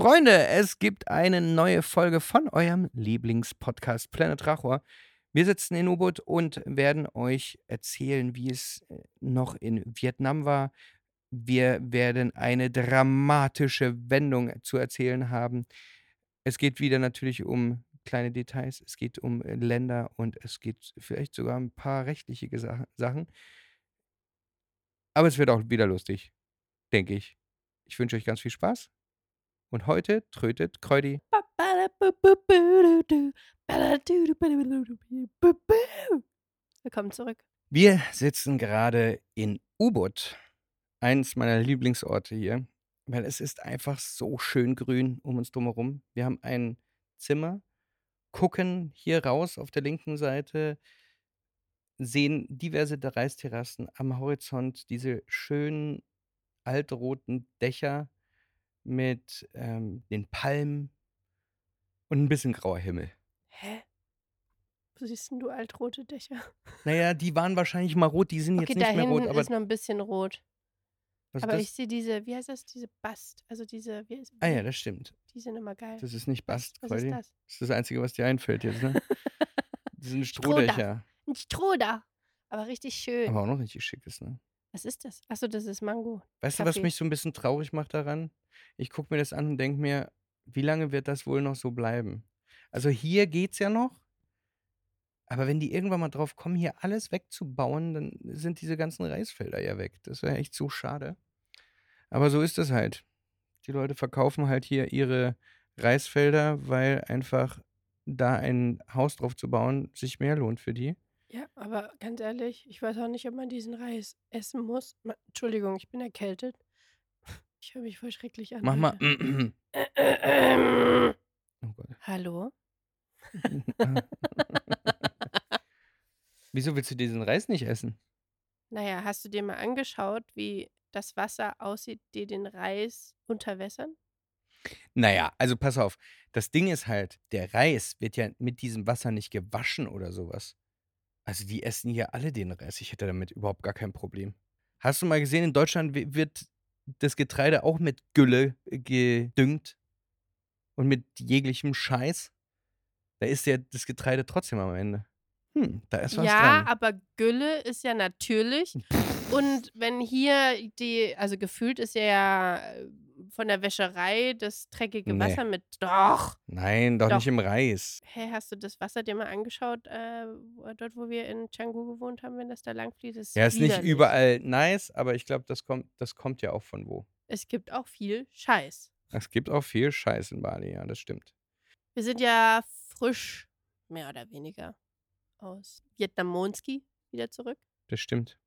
Freunde, es gibt eine neue Folge von eurem Lieblingspodcast Planet Rachor. Wir sitzen in U-Boot und werden euch erzählen, wie es äh, noch in Vietnam war. Wir werden eine dramatische Wendung zu erzählen haben. Es geht wieder natürlich um kleine Details, es geht um äh, Länder und es geht vielleicht sogar ein paar rechtliche Sachen. Aber es wird auch wieder lustig, denke ich. Ich wünsche euch ganz viel Spaß. Und heute trötet Kreudi. Willkommen zurück. Wir sitzen gerade in U-Boot, eines meiner Lieblingsorte hier, weil es ist einfach so schön grün um uns drumherum. Wir haben ein Zimmer, gucken hier raus auf der linken Seite, sehen diverse Reisterrassen am Horizont, diese schönen altroten Dächer mit ähm, den Palmen und ein bisschen grauer Himmel. Hä? Wo siehst denn du altrote Dächer? Naja, die waren wahrscheinlich mal rot, die sind Okay, jetzt nicht mehr rot, aber ist noch ein bisschen rot. Aber das? ich sehe diese, wie heißt das, diese Bast, also diese, wie Ah ja, das stimmt. die sind immer geil. Das ist nicht Bast, Was Freudi. ist das? Das ist das Einzige, was dir einfällt jetzt, ne? Das sind. Strohdächer. Ein Strohdach. Aber richtig schön. Aber auch noch richtig schick ist, ne? Was ist das? Achso, das ist Mango. Weißt du, was Kaffee. mich so ein bisschen traurig macht daran? Ich gucke mir das an und denke mir, wie lange wird das wohl noch so bleiben? Also hier geht's ja noch. Aber wenn die irgendwann mal drauf kommen, hier alles wegzubauen, dann sind diese ganzen Reisfelder ja weg. Das wäre echt so schade. Aber so ist es halt. Die Leute verkaufen halt hier ihre Reisfelder, weil einfach da ein Haus drauf zu bauen sich mehr lohnt für die. Ja, aber ganz ehrlich, ich weiß auch nicht, ob man diesen Reis essen muss. Entschuldigung, ich bin erkältet. Ich höre mich voll schrecklich an. Mach mal. Alter. Oh Gott. Hallo? Wieso willst du diesen Reis nicht essen? Naja, hast du dir mal angeschaut, wie das Wasser aussieht, die den Reis unterwässern? Naja, also pass auf. Das Ding ist halt, der Reis wird ja mit diesem Wasser nicht gewaschen oder sowas. Also die essen hier alle den Reis. Ich hätte damit überhaupt gar kein Problem. Hast du mal gesehen, in Deutschland wi- wird das Getreide auch mit Gülle gedüngt und mit jeglichem Scheiß. Da ist ja das Getreide trotzdem am Ende. Hm, da ist was ja, dran. aber Gülle ist ja natürlich. Und wenn hier die, also gefühlt ist ja äh, von der Wäscherei das dreckige Nee. Wasser mit. Doch! Nein, doch, Doch. nicht im Reis. Hä, hast du das Wasser dir mal angeschaut, äh, dort, wo wir in Canggu gewohnt haben, wenn das da lang fließt? Das Ja, ist nicht überall nice, aber ich glaube, das kommt, das kommt ja auch von wo. Es gibt auch viel Scheiß. Es gibt auch viel Scheiß in Bali, ja, das stimmt. Wir sind ja frisch, mehr oder weniger, aus Vietnamonski wieder zurück. Das stimmt.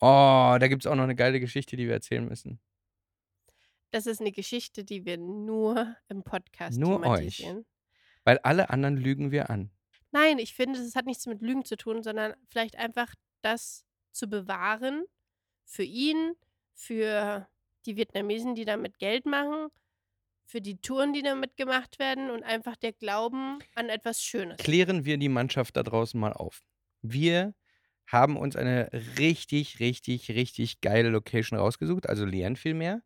Oh, da gibt es auch noch eine geile Geschichte, die wir erzählen müssen. Das ist eine Geschichte, die wir nur im Podcast Nur euch. Weil alle anderen lügen wir an. Nein, ich finde, es hat nichts mit Lügen zu tun, sondern vielleicht einfach das zu bewahren für ihn, für die Vietnamesen, die damit Geld machen, für die Touren, die damit gemacht werden und einfach der Glauben an etwas Schönes. Klären wir die Mannschaft da draußen mal auf. Wir haben uns eine richtig, richtig, richtig geile Location rausgesucht, also Lien vielmehr,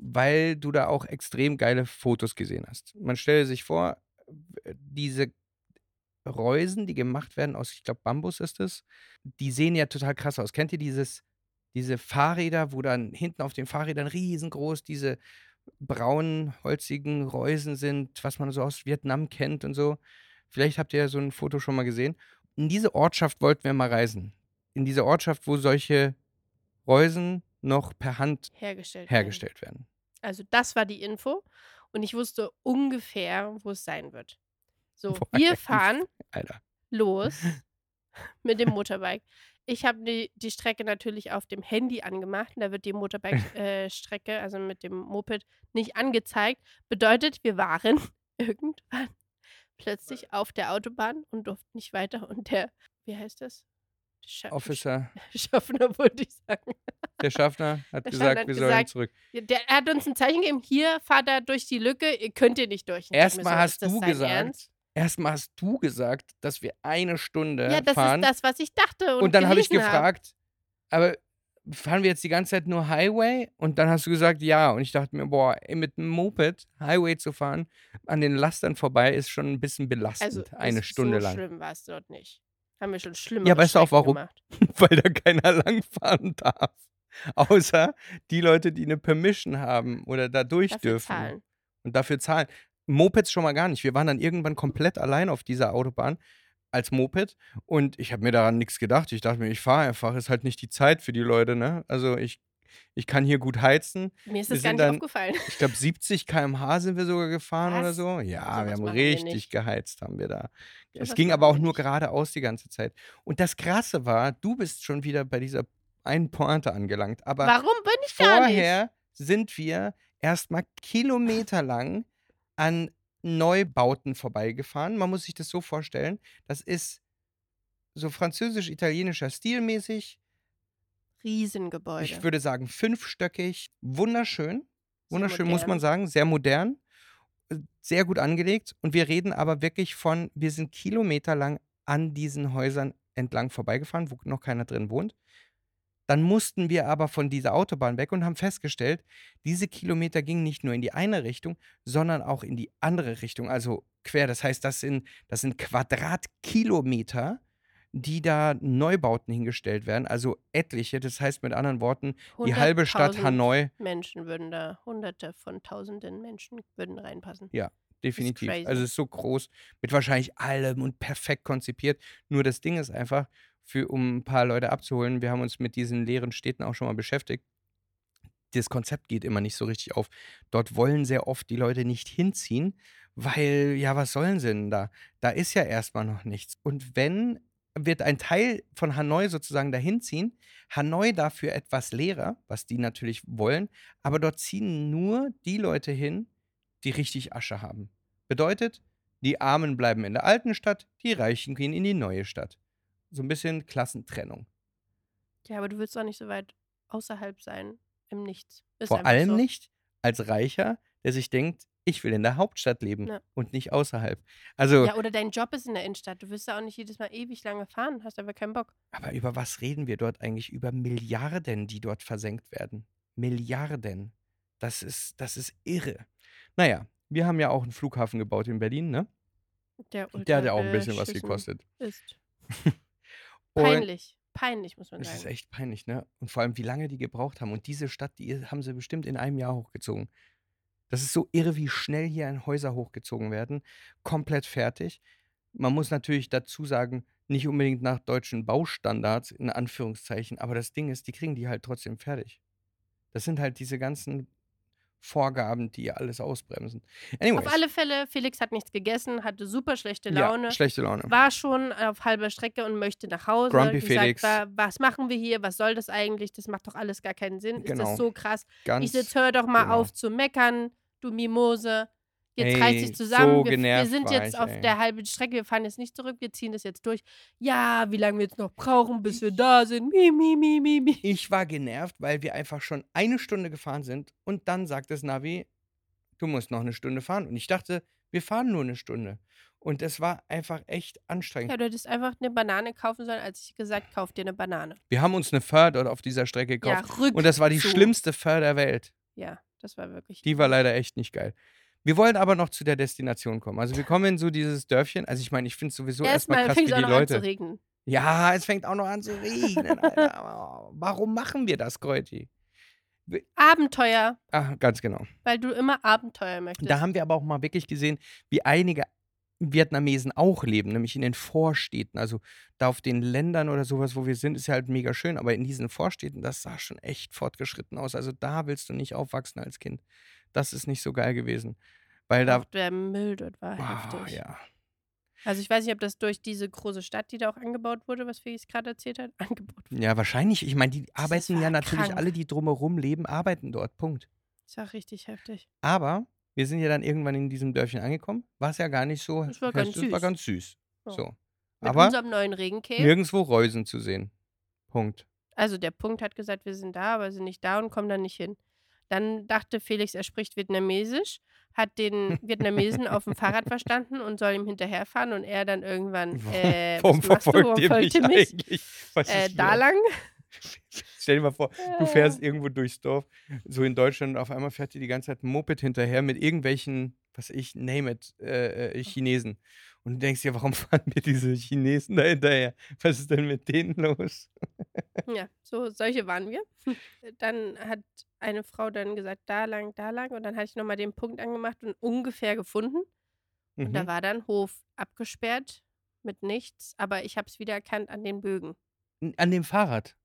weil du da auch extrem geile Fotos gesehen hast. Man stelle sich vor, diese Reusen, die gemacht werden aus, ich glaube, Bambus ist es, die sehen ja total krass aus. Kennt ihr dieses, diese Fahrräder, wo dann hinten auf den Fahrrädern riesengroß diese braunen, holzigen Reusen sind, was man so aus Vietnam kennt und so. Vielleicht habt ihr ja so ein Foto schon mal gesehen. In diese Ortschaft wollten wir mal reisen. In diese Ortschaft, wo solche Reusen noch per Hand hergestellt. werden. hergestellt werden. Also das war die Info und ich wusste ungefähr, wo es sein wird. So, Boah, wir fahren Alter. los mit dem Motorbike. Ich habe die, die Strecke natürlich auf dem Handy angemacht. und Da wird die Motorbike-Strecke, also mit dem Moped, nicht angezeigt. Bedeutet, wir waren irgendwann plötzlich auf der Autobahn und durften nicht weiter. Und der, wie heißt das? Scha Officer, Schaffner, wollte ich sagen. der Schaffner, hat Der gesagt, Schaffner hat wir sollen zurück. Der er hat uns ein Zeichen gegeben, hier fahrt er durch die Lücke, ihr könnt ihr nicht durch. Erstmal so, hast du gesagt, Ernst? erstmal hast du gesagt, dass wir eine Stunde Ja, das fahren. ist das, was ich dachte. Und, und dann habe ich gelesen hab. gefragt, aber fahren wir jetzt die ganze Zeit nur Highway? Und dann hast du gesagt, ja. Und ich dachte mir, boah, mit einem Moped Highway zu fahren, an den Lastern vorbei, ist schon ein bisschen belastend. Also eine ist Stunde so lang. schlimm war es dort nicht. Haben wir schon schlimmer Ja, weißt du auch warum? Weil da keiner langfahren darf. Außer die Leute, die eine Permission haben oder da durch Dafür dürfen. zahlen. Und dafür zahlen. Mopeds schon mal gar nicht. Wir waren dann irgendwann komplett allein auf dieser Autobahn als Moped und ich habe mir daran nichts gedacht. Ich dachte mir, ich fahre einfach, ist halt nicht die Zeit für die Leute, ne? Also ich, ich kann hier gut heizen. Mir ist Wir das gar nicht dann- aufgefallen. Ich glaube 70 km/h sind wir sogar gefahren oder Was? so. Ja, Sowas wir haben wir richtig nicht. geheizt, haben wir da. es Sowas ging aber auch wir nur geradeaus die ganze Zeit. Und das Krasse war, du bist schon wieder bei dieser einen Pointe angelangt. Aber Warum bin ich gar nicht? vorher sind wir erstmal kilometerlang an Neubauten vorbeigefahren. Man muss sich das so vorstellen. Das ist so französisch-italienischer Stilmäßig. Riesengebäude. Ich würde sagen fünfstöckig. Wunderschön. Wunderschön, muss man sagen. Sehr modern. äh, Sehr gut angelegt. Und wir reden aber wirklich von, wir sind kilometerlang an diesen Häusern entlang vorbeigefahren, wo noch keiner drin wohnt. Dann mussten wir aber von dieser Autobahn weg und haben festgestellt, diese Kilometer gingen nicht nur in die eine Richtung, sondern auch in die andere Richtung, also quer. Das heißt, das sind, das sind Quadratkilometer, die da Neubauten hingestellt werden, also etliche. Das heißt mit anderen Worten, die halbe Stadt 100.000 Hanoi, Menschen würden da, hunderte von tausenden Menschen würden reinpassen. definitiv. crazy. Also es ist so groß, mit wahrscheinlich allem und perfekt konzipiert. Nur das Ding ist einfach, für, um ein paar Leute abzuholen, wir haben uns mit diesen leeren Städten auch schon mal beschäftigt. Das Konzept geht immer nicht so richtig auf. Dort wollen sehr oft die Leute nicht hinziehen, weil, ja, was sollen sie denn da? Da ist ja erstmal noch nichts. Und wenn, wird ein Teil von Hanoi sozusagen dahin ziehen, Hanoi dafür etwas leerer, was die natürlich wollen, aber dort ziehen nur die Leute hin, die richtig Asche haben. Bedeutet, die Armen bleiben in der alten Stadt, die Reichen gehen in die neue Stadt. So ein bisschen Klassentrennung. Ja, aber du willst doch nicht so weit außerhalb sein, im Nichts. Ist Vor allem so. nicht als Reicher, der sich denkt, ich will in der Hauptstadt leben Ja. und nicht außerhalb. Also, Ja, oder dein Job ist in der Innenstadt. Du wirst da auch nicht jedes Mal ewig lange fahren, hast aber keinen Bock. aber über was reden wir dort eigentlich? Über Milliarden, die dort versenkt werden. Milliarden. Das ist, das ist irre. Naja, wir haben ja auch einen Flughafen gebaut in Berlin, ne? Der, Der hat ja auch ein bisschen was gekostet. Ist. Peinlich. Peinlich, muss man Das ist sagen. echt peinlich, ne? Und vor allem, wie lange die gebraucht haben. Und diese Stadt, die haben sie bestimmt in einem Jahr hochgezogen. Das ist so irre, wie schnell hier ein Häuser hochgezogen werden. Komplett fertig. Man muss natürlich dazu sagen, nicht unbedingt nach deutschen Baustandards, in Anführungszeichen, aber das Ding ist, die kriegen die halt trotzdem fertig. Das sind halt diese ganzen Vorgaben, die alles ausbremsen. Anyways, Auf alle Fälle, Felix hat nichts gegessen, hatte super schlechte ja, Laune. schlechte Laune. war schon auf halber Strecke und möchte nach Hause. Grumpy gesagt, Felix. wa- was machen wir hier? Was soll das eigentlich? Das macht doch alles gar keinen Sinn. Ist Genau. das so krass? Ganz ich jetzt hör doch mal genau. auf zu meckern, du Mimose. Jetzt Ey, reiß dich zusammen. so wir, wir sind jetzt ich, auf ey. der halben Strecke. Wir fahren jetzt nicht zurück. Wir ziehen das jetzt durch. Ja, wie lange wir jetzt noch brauchen, bis wir da sind. Mi, mi, mi, mi, mi. Ich war genervt, weil wir einfach schon eine Stunde gefahren sind und dann sagt das Navi, du musst noch eine Stunde fahren. Und ich dachte, wir fahren nur eine Stunde. Und es war einfach echt anstrengend. Ja, du hättest einfach eine Banane kaufen sollen, als ich gesagt kauf dir eine Banane. Wir haben uns eine dort auf dieser Strecke gekauft. Ja, rück und das war die so. schlimmste Pferd der Welt. Ja, das war wirklich. Die war leider echt nicht geil. Wir wollen aber noch zu der Destination kommen. Also wir kommen in so dieses Dörfchen. Also ich meine, ich finde es sowieso erstmal Erstmal krass, wie die noch an zu Leute. regnen. Ja, es fängt auch noch an zu regnen, Alter. Warum machen wir das, Kreuti? Abenteuer, Ah, ganz genau. weil du immer Abenteuer möchtest. Da haben wir aber auch mal wirklich gesehen, wie einige Vietnamesen auch leben, nämlich in den Vorstädten. Also da auf den Ländern oder sowas, wo wir sind, ist ja halt mega schön, aber in diesen Vorstädten, das sah schon echt fortgeschritten aus. Also da willst du nicht aufwachsen als Kind. Das ist nicht so geil gewesen. Weil da. Der Müll dort war Ah, heftig. ja. Also ich weiß nicht, ob das durch diese große Stadt, die da auch angebaut wurde, was Felix gerade erzählt hat, angebaut wurde. ja, wahrscheinlich. Ich meine, die arbeiten ja natürlich krank. alle, die drumherum leben, arbeiten dort. Punkt. Das war richtig heftig. Aber wir sind ja dann irgendwann in diesem Dörfchen angekommen. War es ja gar nicht so. Es war ganz Es war süß. ganz süß. Ja. So. Mit Aber unserem neuen Regencave. nirgendwo Reusen zu sehen. Punkt. Also der Punkt hat gesagt, wir sind da, aber sind nicht da und kommen da nicht hin. Dann dachte Felix, er spricht Vietnamesisch, hat den Vietnamesen auf dem Fahrrad verstanden und soll ihm hinterherfahren und er dann irgendwann, äh, Warum verfolgt ihr mich mich? Äh, da lang. Stell dir mal vor, du fährst irgendwo durchs Dorf, so in Deutschland, und auf einmal fährt dir die ganze Zeit ein Moped hinterher mit irgendwelchen, was ich, name it, äh, äh, Chinesen. Und du denkst dir, warum fahren mir diese Chinesen da hinterher? Was ist denn mit denen los? Ja, so solche waren wir. Dann hat eine Frau dann gesagt, da lang, da lang. Und dann hatte ich nochmal den Punkt angemacht und ungefähr gefunden. Und da Mhm. war dann Hof abgesperrt mit nichts, aber ich habe es wieder erkannt an den Bögen. An dem Fahrrad.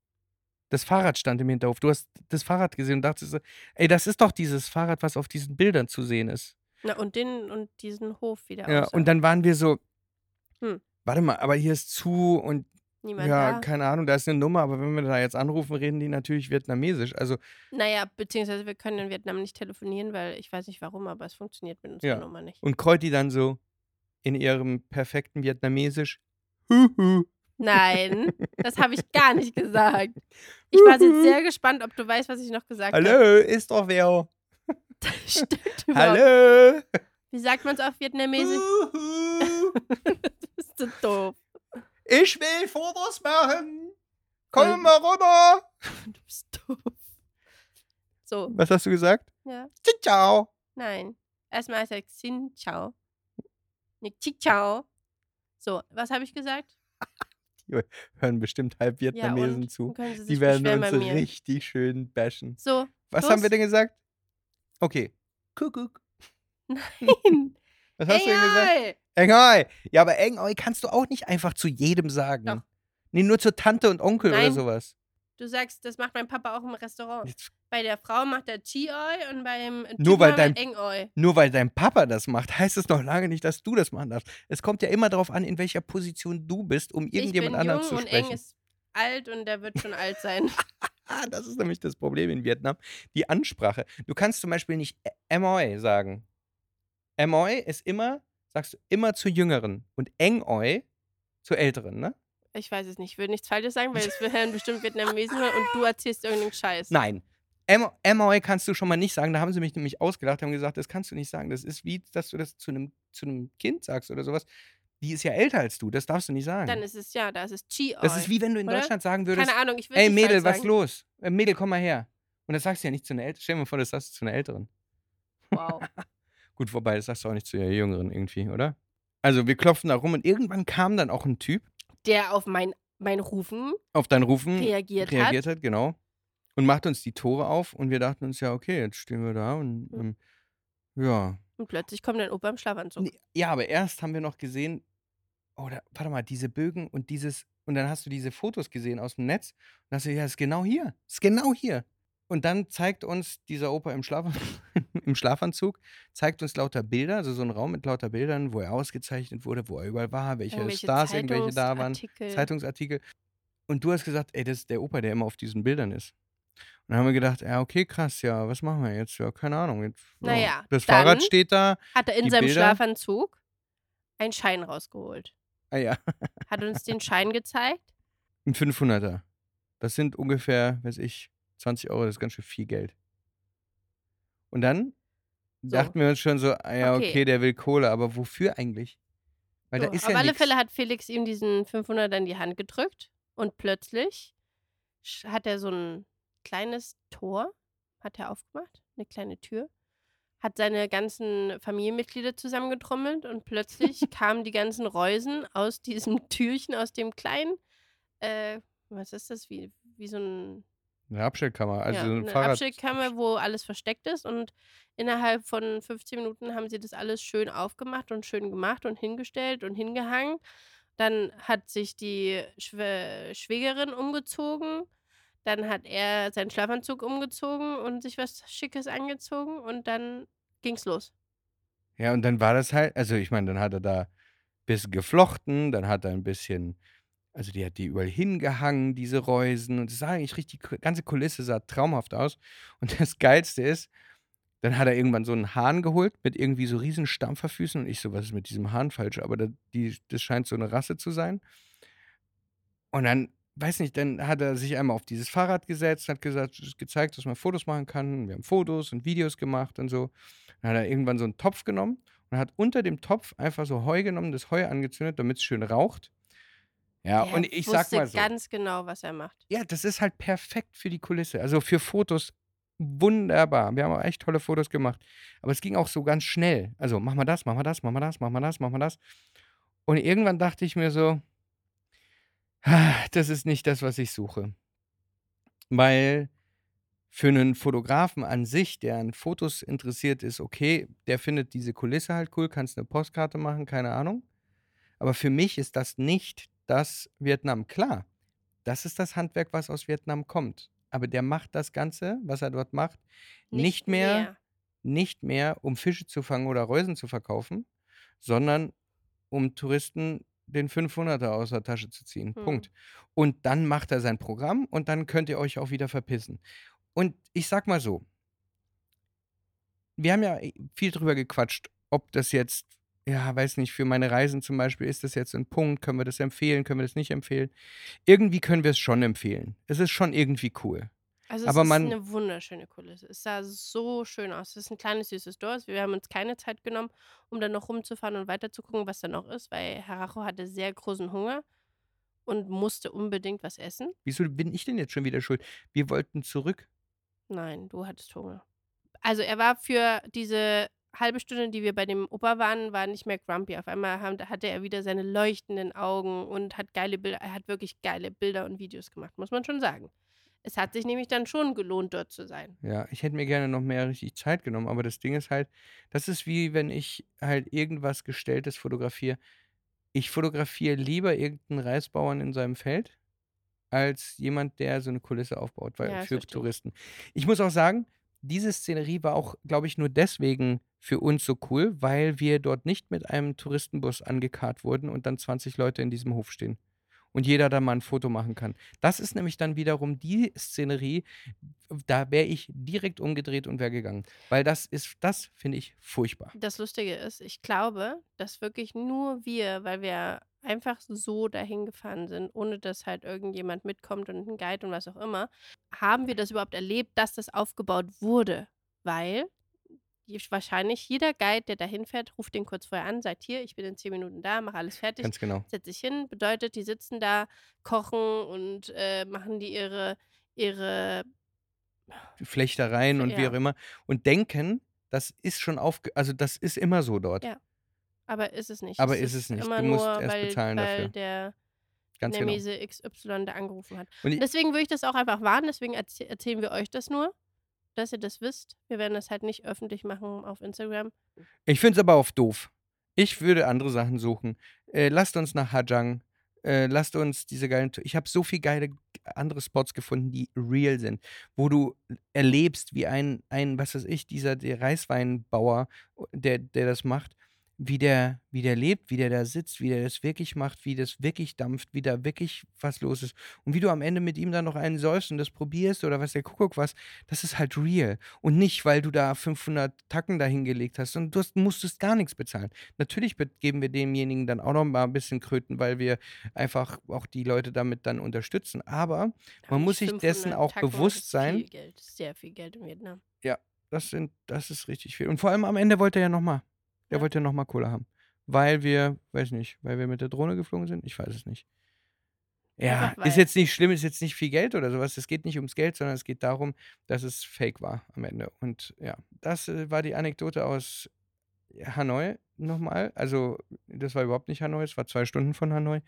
Das Fahrrad stand im Hinterhof. Du hast das Fahrrad gesehen und dachtest so, ey, das ist doch dieses Fahrrad, was auf diesen Bildern zu sehen ist. Na, und den und diesen Hof wieder Ja, außer. und dann waren wir so, Hm. warte mal, aber hier ist zu und Niemand ja, da. keine Ahnung, da ist eine Nummer, aber wenn wir da jetzt anrufen, reden die natürlich vietnamesisch. Also, Naja, beziehungsweise wir können in Vietnam nicht telefonieren, weil ich weiß nicht warum, aber es funktioniert mit unserer Ja. Nummer nicht. und Kräuti dann so in ihrem perfekten Vietnamesisch. Huhu. Nein, das habe ich gar nicht gesagt. Ich war jetzt sehr gespannt, ob du weißt, was ich noch gesagt habe. Hallo, ist doch wer. Stimmt überhaupt. Hallo. Wie sagt man es auf Vietnamesisch? Du bist so doof. Ich will Fotos machen. Komm mal rüber. Du bist doof. So, Was hast du gesagt? ja. Ciao. Nein. Erstmal heißt er Xin Chao. Nicht Chi Chao. So, was habe ich gesagt? Hören bestimmt halb Ja, Vietnamesen und? zu. Die werden uns richtig schön bashen. So, Was Los. haben wir denn gesagt? Okay. Kuckuck. nein. Was hast du denn gesagt? Engoi. Ja, aber Engoi kannst du auch nicht einfach zu jedem sagen. Doch. Nee, nur zur Tante und Onkel oder Nein. sowas. Du sagst, das macht mein Papa auch im Restaurant. Jetzt, Bei der Frau macht er Chi-Oi und beim Nur weil dein- Eng-Oi. nur weil dein Papa das macht, heißt es noch lange nicht, dass du das machen darfst. Es kommt ja immer darauf an, in welcher Position du bist, um Ich bin irgendjemand anderen jung zu und sprechen. Eng ist alt und der wird schon alt sein. Das ist nämlich das Problem in Vietnam. Die Ansprache. Du kannst zum Beispiel nicht Emoi sagen. Emoi ist immer, sagst du immer zu Jüngeren und Engoi zu Älteren, ne? Ich weiß es nicht. Ich will nichts Falsches sagen, weil es hören bestimmt Vietnamesen und du erzählst irgendeinen Scheiß. Nein. Emoi kannst du schon mal nicht sagen. Da haben sie mich nämlich ausgelacht, haben gesagt, das kannst du nicht sagen. Das ist wie, dass du das zu einem zu einem Kind sagst oder sowas. Die ist ja älter als du, das darfst du nicht sagen. Dann ist es ja, da ist es Chi-Oi. das ist wie wenn du in oder? Deutschland sagen würdest, Keine Ahnung, ich will ey nicht Mädel, was sagen. los? Äh, Mädel, komm mal her. Und das sagst du ja nicht zu einer Älteren. Stell dir mal vor, das sagst du zu einer Älteren. Wow. Gut, wobei, das sagst du auch nicht zu der Jüngeren irgendwie, oder? Also wir klopfen da rum und irgendwann kam dann auch ein Typ Der auf mein, mein Rufen auf dein Rufen reagiert, reagiert hat, genau. Und macht uns die Tore auf und wir dachten uns, ja, okay, jetzt stehen wir da und Hm. ähm, ja. und plötzlich kommt ein Opa im Schlafanzug. Ja, aber erst haben wir noch gesehen, oder warte mal, diese Bögen und dieses, und dann hast du diese Fotos gesehen aus dem Netz und hast du, ja, ist genau hier, ist genau hier. Und dann zeigt uns dieser Opa im, Schlaf im Schlafanzug, zeigt uns lauter Bilder, also so ein Raum mit lauter Bildern, wo er ausgezeichnet wurde, wo er überall war, welche Irgendwelche Stars irgendwelche da waren, Zeitungsartikel. Und du hast gesagt, ey, das ist der Opa, der immer auf diesen Bildern ist. Und dann haben wir gedacht, ja, okay, krass, ja, was machen wir jetzt? Ja, keine Ahnung. Jetzt, ja, Naja, das Fahrrad steht da. Hat er in seinem Bilder? Schlafanzug einen Schein rausgeholt. Ah ja, Hat uns den Schein gezeigt. ein 500er. Das sind ungefähr, weiß ich, 20 Euro, das ist ganz schön viel Geld. Und dann So. dachten wir uns schon so, ah ja, okay. Okay. der will Kohle, aber wofür eigentlich? Weil So, da ist auf ja alle nix. Fälle hat Felix ihm diesen 500 in die Hand gedrückt und plötzlich hat er so ein kleines Tor, hat er aufgemacht, eine kleine Tür, hat seine ganzen Familienmitglieder zusammengetrommelt und plötzlich kamen die ganzen Reusen aus diesem Türchen, aus dem kleinen, äh, was ist das, wie, wie so ein Eine Abstellkammer, also ja, ein eine Fahrrad. Abstellkammer, wo alles versteckt ist. Und innerhalb von 15 Minuten haben sie das alles schön aufgemacht und schön gemacht und hingestellt und hingehangen. Dann hat sich die Schwä Schwägerin umgezogen. Dann hat er seinen Schlafanzug umgezogen und sich was Schickes angezogen. Und dann ging's los. Ja, und dann war das halt, also ich meine, dann hat er da ein bisschen geflochten, dann hat er ein bisschen, also die hat die überall hingehangen, diese Reusen. Und es sah eigentlich richtig, die ganze Kulisse sah traumhaft aus. Und das Geilste ist, dann hat er irgendwann so einen Hahn geholt mit irgendwie so riesen Stampferfüßen. Und ich so, was ist mit diesem Hahn falsch? Aber da, die, das scheint so eine Rasse zu sein. Und dann, weiß nicht, dann hat er sich einmal auf dieses Fahrrad gesetzt, hat gesagt, gezeigt, dass man Fotos machen kann. Wir haben Fotos und Videos gemacht und so. Dann hat er irgendwann so einen Topf genommen und hat unter dem Topf einfach so Heu genommen, das Heu angezündet, damit es schön raucht. Ja, Der und ich sag mal so. ganz genau, was er macht. Ja, das ist halt perfekt für die Kulisse. Also für Fotos wunderbar. Wir haben auch echt tolle Fotos gemacht. Aber es ging auch so ganz schnell. Also mach mal das, mach mal das, mach mal das, mach mal das, mach mal das. Und irgendwann dachte ich mir so, "Ah, das ist nicht das, was ich suche. Weil für einen Fotografen an sich, der an Fotos interessiert ist, okay, der findet diese Kulisse halt cool, kannst eine Postkarte machen, keine Ahnung. Aber für mich ist das nicht das Vietnam. Klar, das ist das Handwerk, was aus Vietnam kommt. Aber der macht das Ganze, was er dort macht, nicht, mehr, nicht mehr, um Fische zu fangen oder Reusen zu verkaufen, sondern um Touristen den 500er aus der Tasche zu ziehen. Hm. Punkt. Und dann macht er sein Programm und dann könnt ihr euch auch wieder verpissen. Und ich sag mal so, wir haben ja viel drüber gequatscht, ob das jetzt, ja, weiß nicht, für meine Reisen zum Beispiel, ist das jetzt ein Punkt, können wir das empfehlen, können wir das nicht empfehlen? Irgendwie können wir es schon empfehlen. Es ist schon irgendwie cool. Also es Aber ist man- eine wunderschöne Kulisse. Es sah so schön aus. Es ist ein kleines, süßes Dorf. Wir haben uns keine Zeit genommen, um dann noch rumzufahren und weiterzugucken, was da noch ist, weil Haracho hatte sehr großen Hunger und musste unbedingt was essen. Wieso bin ich denn jetzt schon wieder schuld? Wir wollten zurück. Nein, du hattest Hunger. Also er war für diese halbe Stunde, die wir bei dem Opa waren, war nicht mehr grumpy. Auf einmal haben, hatte er wieder seine leuchtenden Augen und hat geile Bilder, er hat wirklich geile Bilder und Videos gemacht, muss man schon sagen. Es hat sich nämlich dann schon gelohnt, dort zu sein. Ja, ich hätte mir gerne noch mehr richtig Zeit genommen, aber das Ding ist halt, das ist wie wenn ich halt irgendwas Gestelltes fotografiere. Ich fotografiere lieber irgendeinen Reisbauern in seinem Feld, als jemand, der so eine Kulisse aufbaut, weil Ja, für. Touristen. Ich muss auch sagen, diese Szenerie war auch, glaube ich, nur deswegen für uns so cool, weil wir dort nicht mit einem Touristenbus angekarrt wurden und dann 20 Leute in diesem Hof stehen. Und jeder da mal ein Foto machen kann. Das ist nämlich dann wiederum die Szenerie, da wäre ich direkt umgedreht und wäre gegangen. Weil das ist, das finde ich furchtbar. Das Lustige ist, ich glaube, dass wirklich nur wir, weil wir einfach so dahin gefahren sind, ohne dass halt irgendjemand mitkommt und ein Guide und was auch immer, haben wir das überhaupt erlebt, dass das aufgebaut wurde. Weil wahrscheinlich jeder Guide, der dahin fährt, ruft den kurz vorher an, sagt hier, ich bin in zehn Minuten da, mache alles fertig, Ganz genau. setzt sich hin, bedeutet, die sitzen da, kochen und äh, machen die ihre, ihre Flechtereien und wie Ja. auch immer. Und denken, das ist schon aufge... Also das ist immer so dort. Ja. Aber ist es nicht. Aber ist es nicht. Immer Du musst nur, erst weil, bezahlen weil dafür. der Ganz genau. Nemese XY da angerufen hat. Und Deswegen würde ich das auch einfach warnen, deswegen erzäh erzählen wir euch das nur, dass ihr das wisst. Wir werden das halt nicht öffentlich machen auf Instagram. ich finde es aber auch doof. Ich würde andere Sachen suchen. Äh, lasst uns nach Hajang. Äh, lasst uns diese geilen. Ich habe so viele geile andere Spots gefunden, die real sind, wo du erlebst, wie ein, ein was weiß ich, dieser der Reisweinbauer, der, der das macht, wie der, wie der lebt, wie der da sitzt, wie der das wirklich macht, wie das wirklich dampft, wie da wirklich was los ist. Und wie du am Ende mit ihm dann noch einen säufst und das probierst oder was der Kuckuck was, das ist halt real. Und nicht, weil du da 500 Tacken dahingelegt hast und du hast, musstest gar nichts bezahlen. Natürlich be- geben wir demjenigen dann auch noch mal ein bisschen Kröten, weil wir einfach auch die Leute damit dann unterstützen. Aber man muss sich dessen 500 auch Tacken bewusst sein. Viel Geld, sehr viel Geld in Vietnam. Das, sind, das ist richtig viel. Und vor allem am Ende wollte er ja nochmal. Der Ja. wollte nochmal Kohle haben. Weil wir, weiß nicht, weil wir mit der Drohne geflogen sind? Ich weiß es nicht. Ja, ist jetzt nicht schlimm, ist jetzt nicht viel Geld oder sowas. Es geht nicht ums Geld, sondern es geht darum, dass es fake war am Ende. Und ja, das äh, war die Anekdote aus Hanoi nochmal. Also, das war überhaupt nicht Hanoi, es war zwei Stunden von Hanoi.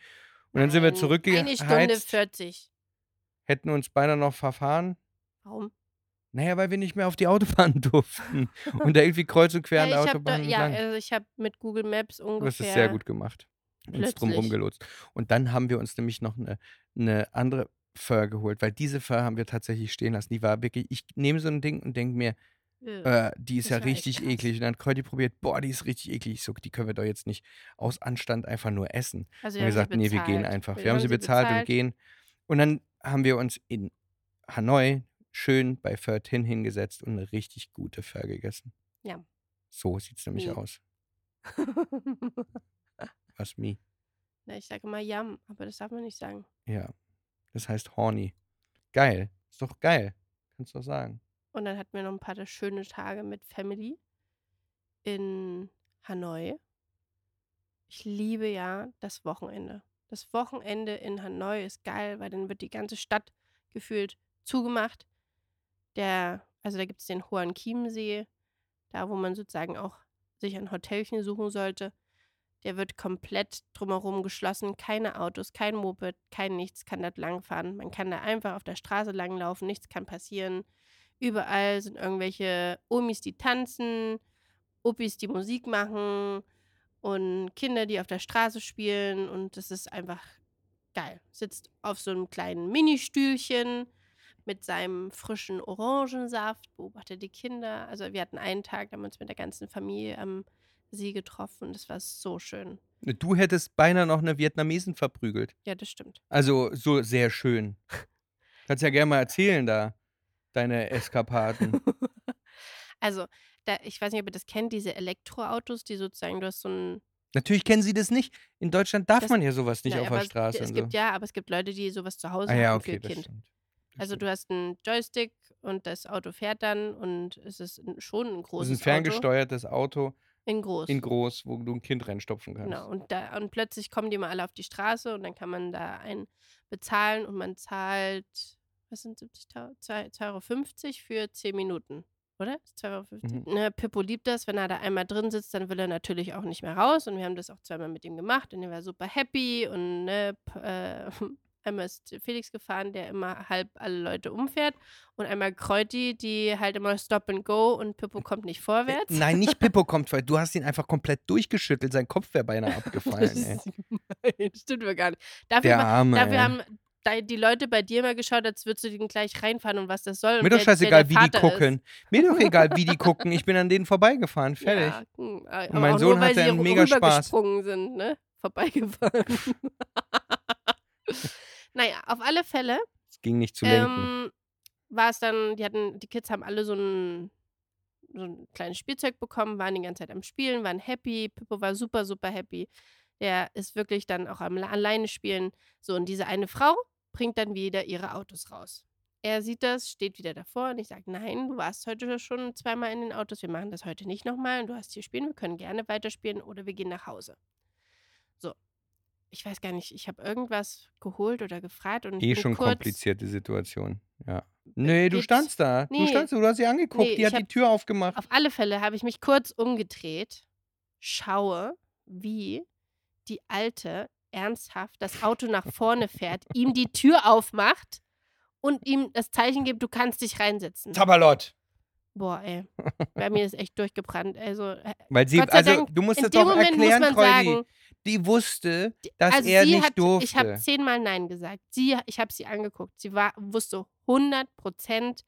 Und dann sind wir Nein, Eine Stunde zurückgeheizt, 40. hätten uns beinahe noch verfahren. Warum? Naja, weil wir nicht mehr auf die Autobahn durften. Und da irgendwie kreuz und quer an der hab da, Autobahn ja, also ich habe mit Google Maps Du hast ungefähr. es sehr gut gemacht. Uns drum plötzlich- rumgelotst. Und dann haben wir uns nämlich noch eine, eine andere Föhr geholt, weil diese Föhr haben wir tatsächlich stehen lassen. Die war wirklich, ich nehme so ein Ding und denke mir, Äh, äh, die ist Das ja richtig eklig. Und dann Kräuti probiert, boah, die ist richtig eklig. Ich so, die können wir doch jetzt nicht aus Anstand einfach nur essen. Also Und wir haben gesagt, nee, wir gehen bezahlt. einfach. Wir haben sie bezahlt, und gehen. gehen. Und dann haben wir uns in Hanoi schön bei Pho Tin hingesetzt und eine richtig gute Pho gegessen. Ja. So sieht es nämlich Mi. aus. Was mi? Na, ich sage immer Yam, aber das darf man nicht sagen. Ja. Das heißt horny. Geil. Ist doch geil. Kannst du doch sagen. Und dann hatten wir noch ein paar schöne Tage mit Family in Hanoi. Ich liebe ja das Wochenende. Das Wochenende in Hanoi ist geil, weil dann wird die ganze Stadt gefühlt zugemacht. Der, also da gibt es den Hoan Kiem See, da wo man sozusagen auch sich ein Hotelchen suchen sollte. Der wird komplett drumherum geschlossen. Keine Autos, kein Moped, kein nichts kann dort langfahren. Man kann da einfach auf der Straße langlaufen, nichts kann passieren. Überall sind irgendwelche Omis, die tanzen, Opis, die Musik machen und Kinder, die auf der Straße spielen. Und das ist einfach geil. Sitzt auf so einem kleinen Ministühlchen mit seinem frischen Orangensaft, beobachtet die Kinder. Also wir hatten einen Tag, da haben wir uns mit der ganzen Familie am See getroffen. Das war so schön. Du hättest beinahe noch eine Vietnamesen verprügelt. Ja, das stimmt. Also so sehr schön. Kannst ja gerne mal erzählen da, deine Eskapaden. also, da, ich weiß nicht, ob ihr das kennt, diese Elektroautos, die sozusagen, du hast so ein Natürlich kennen sie das nicht. In Deutschland darf Das- man ja sowas nicht Ja, auf der Straße. Es, es und gibt so. ja, aber es gibt Leute, die sowas zu Hause ah ja, haben okay, für das Kind. stimmt. Also du hast einen Joystick und das Auto fährt dann und es ist schon ein großes ist ein ferngesteuertes Auto Auto. In groß. in groß, wo du ein Kind reinstopfen kannst. Genau. Und, da, und plötzlich kommen die mal alle auf die Straße und dann kann man da einen bezahlen und man zahlt, was sind 70 Euro? 2,50 Euro für 10 Minuten. Oder? 2,50 Euro. Mhm. Ne, Pippo liebt das, wenn er da einmal drin sitzt, dann will er natürlich auch nicht mehr raus. Und wir haben das auch zweimal mit ihm gemacht und er war super happy. Und ne, äh, einmal ist Felix gefahren, der immer halb alle Leute umfährt. Und einmal Kreuti, die halt immer Stop and Go und Pippo kommt nicht Äh, vorwärts. Nein, nicht Pippo kommt vor. Du hast ihn einfach komplett durchgeschüttelt. Sein Kopf wäre beinahe abgefallen. Das ey. ist. Stimmt wir gar nicht. Dafür, Der Arme. dafür ey. haben die Leute bei dir mal geschaut, als würdest du den gleich reinfahren und was das soll. und Mir doch scheißegal, wie die gucken. Mir doch egal, wie die gucken. Ich bin an denen vorbeigefahren. Ist. Fertig. Ja, hm, aber mein auch Sohn nur, weil hatte sie einen mega Spaß. sind, ne? Vorbeigefahren. Naja, auf alle Fälle Es ging nicht zu lenken. ähm, war es dann, die hatten, die Kids haben alle so ein, so ein kleines Spielzeug bekommen, waren die ganze Zeit am Spielen, waren happy. Pippo war super, super happy. Der ist wirklich dann auch am alleine spielen. So, und diese eine Frau bringt dann wieder ihre Autos raus. Er sieht das, steht wieder davor und ich sage, nein, du warst heute schon zweimal in den Autos, wir machen das heute nicht nochmal und du hast hier spielen, wir können gerne weiterspielen oder wir gehen nach Hause. Ich weiß gar nicht, ich habe irgendwas geholt oder gefragt und Eh schon komplizierte Situation. Ja. Nee, du standst da. Du Nee. standst da, du hast sie angeguckt. Nee, die hat die Tür aufgemacht. Auf alle Fälle habe ich mich kurz umgedreht, schaue, wie die Alte ernsthaft das Auto nach vorne fährt, ihm die Tür aufmacht und ihm das Zeichen gibt, du kannst dich reinsetzen. Tabalot. Boah, ey. Bei mir ist echt durchgebrannt. Also, äh, Weil sie, also Dank, du musst in es dem doch Moment muss erklären, man Kreuzi. sagen, Die wusste, dass also er sie nicht hat, durfte. ich habe zehnmal Nein gesagt. Sie, ich habe sie angeguckt. Sie war, wusste 100 Prozent,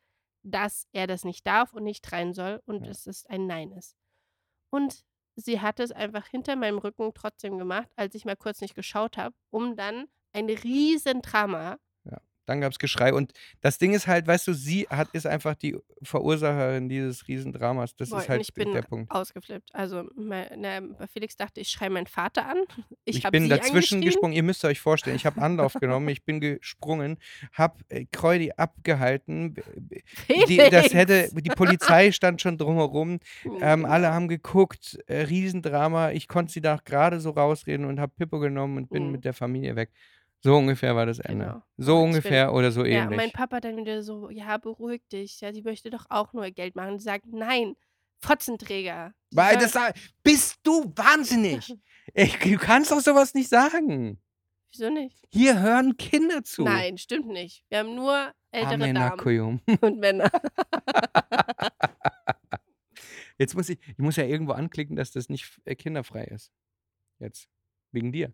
dass er das nicht darf und nicht rein soll und Ja. dass es ein Nein ist. Und sie hat es einfach hinter meinem Rücken trotzdem gemacht, als ich mal kurz nicht geschaut habe, um dann ein riesen Drama. Dann gab es Geschrei. Und das Ding ist halt, weißt du, sie hat, ist einfach die Verursacherin dieses Riesendramas. Das Boah, ist halt ich bin der Punkt. ausgeflippt. Also mein, na, bei Felix dachte ich, schreie meinen Vater an. Ich, Ich, bin dazwischen gesprungen. Ihr müsst euch vorstellen, ich habe Anlauf genommen, ich bin gesprungen, habe äh, Kreudi abgehalten. Die, das hätte, die Polizei stand schon drumherum. Ähm, alle haben geguckt, äh, Riesendrama. Ich konnte sie da gerade so rausreden und habe Pippo genommen und bin Mhm. mit der Familie weg. So ungefähr war das Ende. Genau. So ich ungefähr oder so Ja, und mein ähnlich. Papa dann wieder so, ja, beruhig dich. Ja, sie möchte doch auch nur Geld machen. Und sie sagt, nein, Fotzenträger. Die Weil das sa- bist du wahnsinnig. Ich, du kannst doch sowas nicht sagen. Wieso nicht? Hier hören Kinder zu. Nein, stimmt nicht. Wir haben nur ältere Amen, Damen und Männer. Jetzt muss ich, ich muss ja irgendwo anklicken, dass das nicht äh, kinderfrei ist. Jetzt. Wegen dir.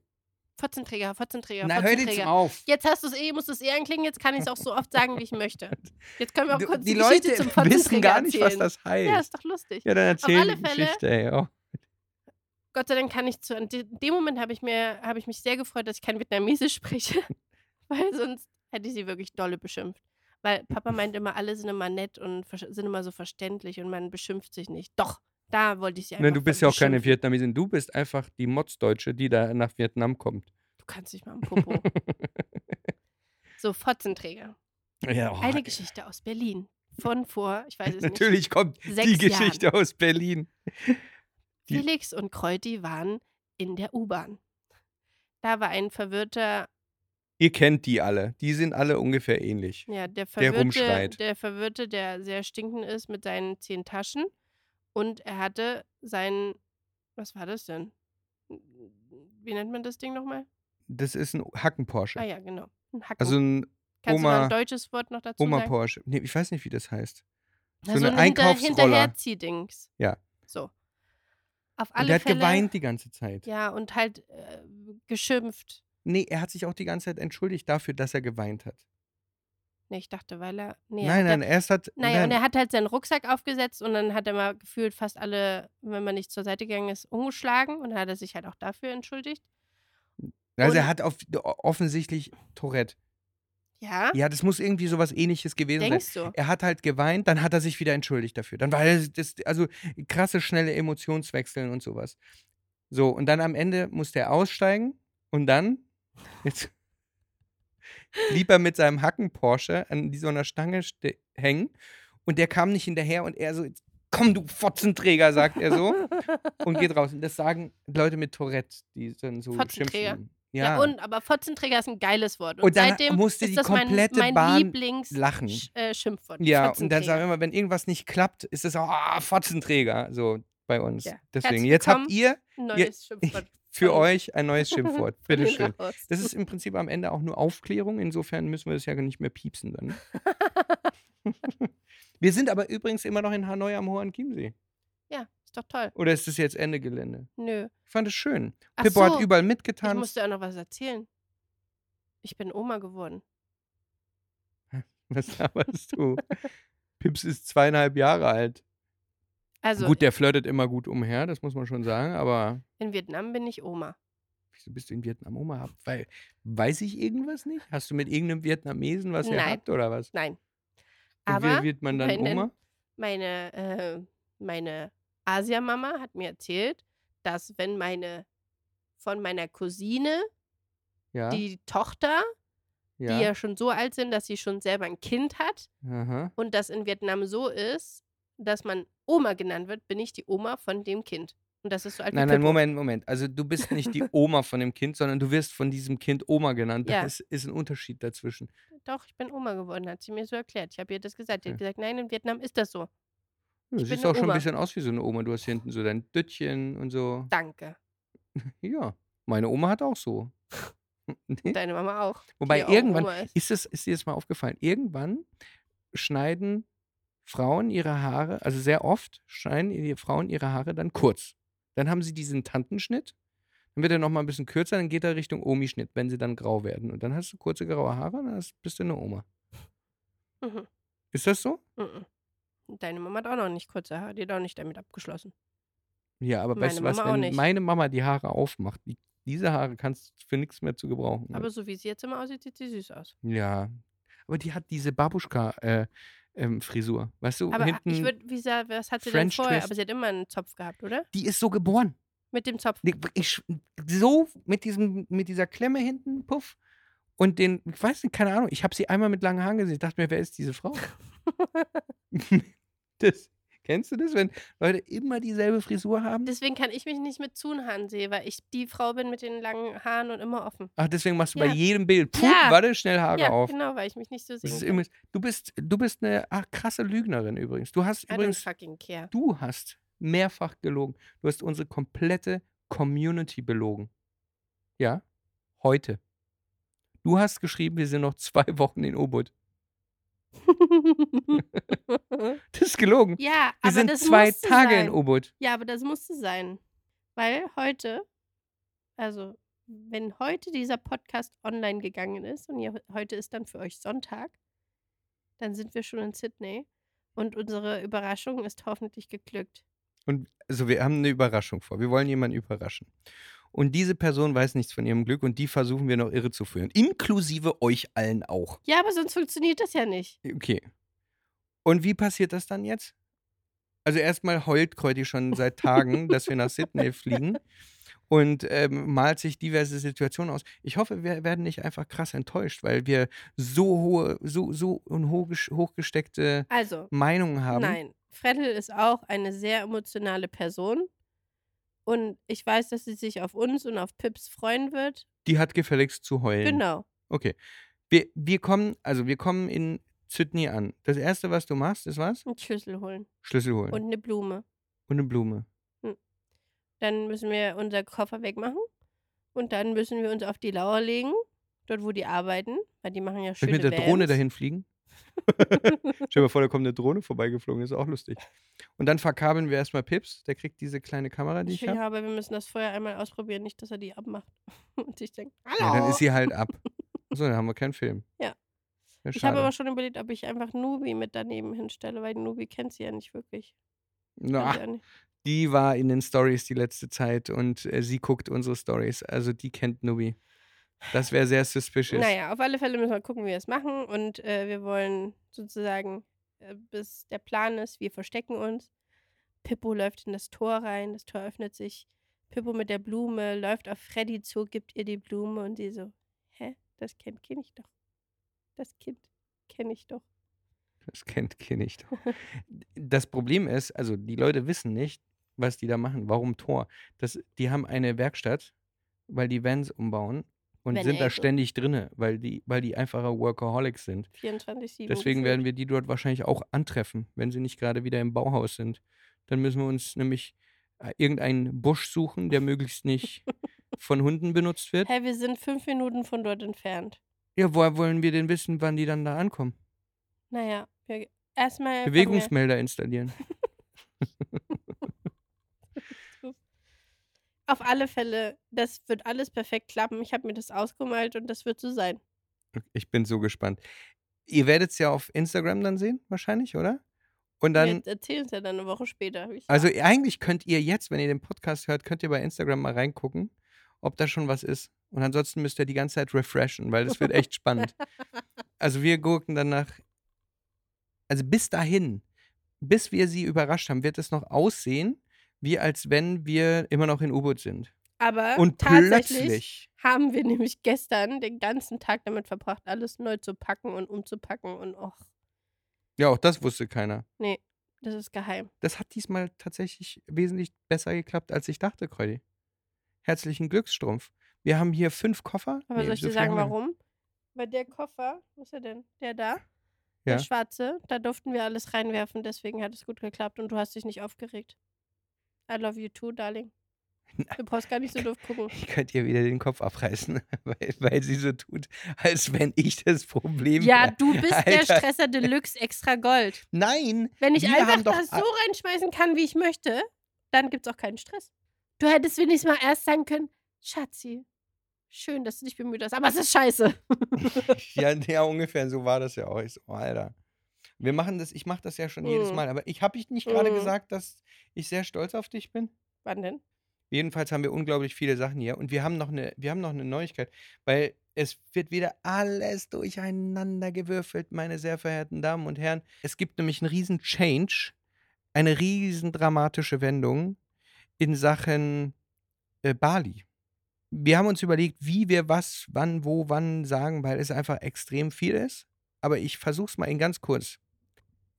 Fotzenträger, Fotzenträger, Na, hör jetzt auf. Jetzt hast du es eh, musst du es eh anklingen, jetzt kann ich es auch so oft sagen, wie ich möchte. Jetzt können wir auch kurz die die, Geschichte Leute zum Fotzenträger wissen gar nicht, was erzählen. das heißt. Ja, ist doch lustig. Ja, dann erzähl alle die Fälle- Geschichte, ey. Oh. Gott sei Dank kann ich zu. In de- dem Moment habe ich, mir- habe ich mich sehr gefreut, dass ich kein Vietnamesisch spreche, weil sonst hätte ich sie wirklich dolle beschimpft. Weil Papa meint immer, alle sind immer nett und sind immer so verständlich und man beschimpft sich nicht. Doch, da wollte ich sie einfach Nein, du bist ja auch keine. Vietnamesin. Du bist einfach die Modsdeutsche, die da nach Vietnam kommt. Du kannst nicht mal am Popo. so, Fotzenträger. Ja, oh, Eine Geschichte aus Berlin. Von vor, ich weiß es nicht. Natürlich kommt die Geschichte aus Berlin. die- Felix und Kreuti waren in der U-Bahn. Da war ein verwirrter, Ihr kennt die alle. Die sind alle ungefähr ähnlich. ja, der Der verwirrte, rumschreit. der verwirrte, der sehr stinkend ist mit seinen zehn Taschen. Und er hatte sein, was war das denn? Wie nennt man das Ding nochmal? Das ist ein Hacken-Porsche. Ah ja, genau. Ein Hacken. Also ein Kannst du mal Oma, ein deutsches Wort noch dazu sagen? Oma-Porsche. Nee, ich weiß nicht, wie das heißt. So Na, so eine ein Einkaufsroller. Hinterherziehdings. Ja. So. Auf Und alle der hat Fälle. geweint die ganze Zeit. Ja, und halt äh, geschimpft. Nee, er hat sich auch die ganze Zeit entschuldigt dafür, dass er geweint hat. Nee, ich dachte, weil er. Nee, er nein, hat nein, erst hat. Naja, und nein, er hat halt seinen Rucksack aufgesetzt und dann hat er mal gefühlt fast alle, wenn man nicht zur Seite gegangen ist, umgeschlagen und dann hat er sich halt auch dafür entschuldigt. also er und- hat auf, offensichtlich Tourette. Ja? Ja, das muss irgendwie sowas ähnliches gewesen sein. Denkst du? Er hat halt geweint, dann hat er sich wieder entschuldigt dafür. Dann war er das, also krasse, schnelle Emotionswechseln und sowas. So, und dann am Ende musste er aussteigen und dann jetzt blieb er mit seinem Hacken-Porsche an so einer Stange hängen und der kam nicht hinterher und er so, komm du Fotzenträger, sagt er so und geht raus. Und das sagen Leute mit Tourette, die dann so schimpfen. Ja. und, aber Fotzenträger ist ein geiles Wort. Und, Und seitdem musste ist die das mein, komplette mein Bahn Lieblings lachen. Sch- äh, Schimpfwort. Ja, und dann sagen wir immer, wenn irgendwas nicht klappt, ist es auch ah, Fotzenträger, so bei uns. Ja. Deswegen, jetzt habt ihr neues Schimpfwort. Für euch ein neues Schimpfwort. Bitteschön. Das ist im Prinzip am Ende auch nur Aufklärung, insofern müssen wir das ja nicht mehr piepsen dann. wir sind aber übrigens immer noch in Hanoi am Hohen Chiemsee. ja, ist doch toll. Oder ist das jetzt Ende Gelände? Nö. Ich fand es schön. Ach Pippo hat so, überall Ich mitgetanzt. musste auch noch was erzählen. Ich bin Oma geworden. Was laberst du? Pips ist zweieinhalb Jahre alt. Also gut, der flirtet immer gut umher, das muss man schon sagen, aber in Vietnam bin ich Oma. Wieso bist du in Vietnam Oma? Weil, weiß ich irgendwas nicht? Hast du mit irgendeinem Vietnamesen was Nein. gehabt oder was? Nein. Und Aber wie wird man dann meinen- Oma? meine, äh, meine Asiamama hat mir erzählt, dass wenn meine von meiner Cousine, Ja. die Tochter, ja. die ja schon so alt sind, dass sie schon selber ein Kind hat Aha. und das in Vietnam so ist, dass man Oma genannt wird, bin ich die Oma von dem Kind. Und das ist so alt Nein, nein, Pippo. Moment, Moment. Also du bist nicht die Oma von dem Kind, sondern du wirst von diesem Kind Oma genannt. Ja. Das ist ein Unterschied dazwischen. Doch, ich bin Oma geworden, hat sie mir so erklärt. Ich habe ihr das gesagt. Sie hat gesagt, nein, in Vietnam ist das so. Ich du bin siehst auch schon ein Oma. bisschen aus wie so eine Oma. Du hast hier hinten so dein Döttchen und so. Danke. Ja, meine Oma hat auch so. Nee? Deine Mama auch. Wobei auch irgendwann, Oma ist. es, ist dir das mal aufgefallen, irgendwann schneiden Frauen ihre Haare, also sehr oft schneiden die Frauen ihre Haare dann kurz. Dann haben sie diesen Tantenschnitt, dann wird er nochmal ein bisschen kürzer, dann geht er Richtung Omi-Schnitt, wenn sie dann grau werden. Und dann hast du kurze graue Haare und dann bist du eine Oma. Mhm. Ist das so? Mhm. Deine Mama hat auch noch nicht kurze Haare, die hat auch nicht damit abgeschlossen. Ja, aber weißt du Meine was, Mama wenn meine Mama die Haare aufmacht, die, diese Haare kannst du für nichts mehr zu gebrauchen. Aber so wie sie jetzt immer aussieht, sieht sie süß aus. ja, aber die hat diese Babuschka-Frisur. weißt du, Aber hinten, ich würde, wie sa- was hat sie French denn vorher? Twist. Aber sie hat immer einen Zopf gehabt, oder? die ist so geboren. Mit dem Zopf. Ich, so mit, diesem, mit dieser Klemme hinten, Puff. Und den, ich weiß nicht, keine Ahnung, ich habe sie einmal mit langen Haaren gesehen. Ich dachte mir, wer ist diese Frau? das, kennst du das, wenn Leute immer dieselbe Frisur haben? Deswegen kann ich mich nicht mit Zunhaaren sehen, weil ich die Frau bin mit den langen Haaren und immer offen. Ach, deswegen machst du Ja. bei jedem Bild, puh, Ja. warte, schnell Haare ja, auf. genau, weil ich mich nicht so immer, du, bist, du bist eine ach, krasse Lügnerin übrigens. Du hast I don't übrigens, fucking care. du hast mehrfach gelogen. Du hast unsere komplette Community belogen. Ja, heute. Du hast geschrieben, wir sind noch zwei Wochen in Ubud. Das ist gelogen. ja, Wir aber sind das zwei musste Tage sein. in Ubud. Ja, aber das musste sein. Weil heute, also wenn heute dieser Podcast online gegangen ist und ihr, heute ist dann für euch Sonntag, dann sind wir schon in Sydney und unsere Überraschung ist hoffentlich geglückt. Und also wir haben eine Überraschung vor. Wir wollen jemanden überraschen. Und diese Person weiß nichts von ihrem Glück und die versuchen wir noch irre zu führen. Inklusive euch allen auch. Ja, aber sonst funktioniert das ja nicht. Okay. Und wie passiert das dann jetzt? Also erstmal heult Kräuti schon seit Tagen, dass wir nach Sydney fliegen und ähm, malt sich diverse Situationen aus. Ich hoffe, wir werden nicht einfach krass enttäuscht, weil wir so hohe, so, so hochgesteckte Also, Meinungen haben. nein. Fredel ist auch eine sehr emotionale Person. Und ich weiß, dass sie sich auf uns und auf Pips freuen wird. Die hat gefälligst zu heulen. Genau. Okay. Wir, wir kommen, also wir kommen in Sydney an. Das erste, was du machst, ist was? Einen Schlüssel holen. Schlüssel holen. Und eine Blume. Und eine Blume. Dann müssen wir unser Koffer wegmachen. Und dann müssen wir uns auf die Lauer legen, dort wo die arbeiten, weil die machen ja schöne mit der Drohne dahin fliegen? Stell dir mal vor, da kommt eine Drohne vorbeigeflogen, ist auch lustig. Und dann verkabeln wir erstmal Pips, der kriegt diese kleine Kamera, die ich Ja, habe. aber wir müssen das vorher einmal ausprobieren, nicht, dass er die abmacht. Und ich denke, hallo. Ja, dann ist sie halt ab. So, dann haben wir keinen Film. Ja. Ja, ich habe aber schon überlegt, ob ich einfach Nubi mit daneben hinstelle, weil Nubi kennt sie ja nicht wirklich. Na, ja nicht. die war in den Stories die letzte Zeit und äh, sie guckt unsere Stories. Also die kennt Nubi. Das wäre sehr suspicious. Naja, auf alle Fälle müssen wir gucken, wie wir es machen. Und äh, wir wollen sozusagen, äh, bis der Plan ist, wir verstecken uns. Pippo läuft in das Tor rein, das Tor öffnet sich. Pippo mit der Blume läuft auf Freddy zu, gibt ihr die Blume und sie so, hä, das Kind kenne ich doch. Das Kind kenne ich doch. Das kennt Kind nicht. Das Problem ist, also die Leute wissen nicht, was die da machen. Warum Tor? Das, die haben eine Werkstatt, weil die Vans umbauen und Van sind da ständig drinne, weil die, weil die einfache Workaholics sind. 24-7. Deswegen werden wir die dort wahrscheinlich auch antreffen, wenn sie nicht gerade wieder im Bauhaus sind. Dann müssen wir uns nämlich äh, irgendeinen Busch suchen, der möglichst nicht von Hunden benutzt wird. Hä, wir sind fünf Minuten von dort entfernt. Ja, woher wollen wir denn wissen, wann die dann da ankommen? Naja, wir erstmal. Bewegungsmelder installieren. Auf alle Fälle, das wird alles perfekt klappen. Ich habe mir das ausgemalt und das wird so sein. Ich bin so gespannt. Ihr werdet es ja auf Instagram dann sehen, wahrscheinlich, oder? Und dann, wir erzählen es ja dann eine Woche später. also eigentlich könnt ihr jetzt, wenn ihr den Podcast hört, könnt ihr bei Instagram mal reingucken, ob da schon was ist. Und ansonsten müsst ihr die ganze Zeit refreshen, weil das wird echt spannend. Also wir gucken dann nach, also bis dahin, bis wir sie überrascht haben, wird es noch aussehen, wie als wenn wir immer noch in U-Boot sind. Aber Und tatsächlich plötzlich, haben wir nämlich gestern den ganzen Tag damit verbracht, alles neu zu packen und umzupacken und och, ja, auch das wusste keiner. nee, das ist geheim. Das hat diesmal tatsächlich wesentlich besser geklappt, als ich dachte, Kreudi. Herzlichen Glücksstrumpf. Wir haben hier fünf Koffer. Aber Nee, soll ich so dir sagen, warum? Weil der Koffer, wo ist er denn? Der da? Ja. Der schwarze, da durften wir alles reinwerfen, deswegen hat es gut geklappt und du hast dich nicht aufgeregt. I love you too, darling. Du brauchst gar nicht so doof gucken. Ich könnte ihr wieder den Kopf abreißen, weil, weil sie so tut, als wenn ich das Problem Ja, du bist der Alter. Stresser Deluxe extra Gold. Nein! Wenn ich einfach das so reinschmeißen kann, wie ich möchte, dann gibt's auch keinen Stress. Du hättest wenigstens mal erst sagen können, Schatzi, schön, dass du dich bemüht hast, aber es ist scheiße. ja, ja, ungefähr so war das ja auch. Ich so, Alter. Wir machen das, ich mache das ja schon jedes Mhm. Mal, aber ich habe ich nicht gerade Mhm. gesagt, dass ich sehr stolz auf dich bin? Wann denn? Jedenfalls haben wir unglaublich viele Sachen hier und wir haben noch eine, wir haben noch eine Neuigkeit, weil es wird wieder alles durcheinander gewürfelt, meine sehr verehrten Damen und Herren. Es gibt nämlich einen riesen Change, eine riesen dramatische Wendung in Sachen äh, Bali. Wir haben uns überlegt, wie wir was, wann, wo, wann sagen, weil es einfach extrem viel ist. Aber ich versuche es mal in ganz kurz.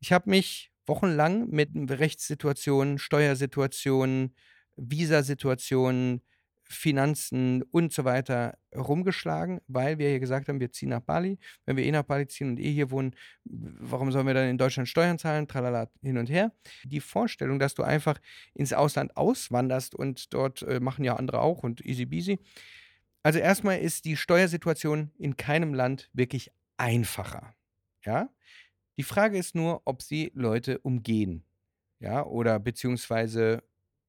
Ich habe mich wochenlang mit Rechtssituationen, Steuersituationen, Visasituationen, Finanzen und so weiter rumgeschlagen, weil wir hier gesagt haben, wir ziehen nach Bali. Wenn wir eh nach Bali ziehen und eh hier wohnen, warum sollen wir dann in Deutschland Steuern zahlen? Tralala, hin und her. Die Vorstellung, dass du einfach ins Ausland auswanderst und dort äh, machen ja andere auch und easy beasy. Also erstmal ist die Steuersituation in keinem Land wirklich einfacher. Ja? Die Frage ist nur, ob sie Leute umgehen. Ja, oder beziehungsweise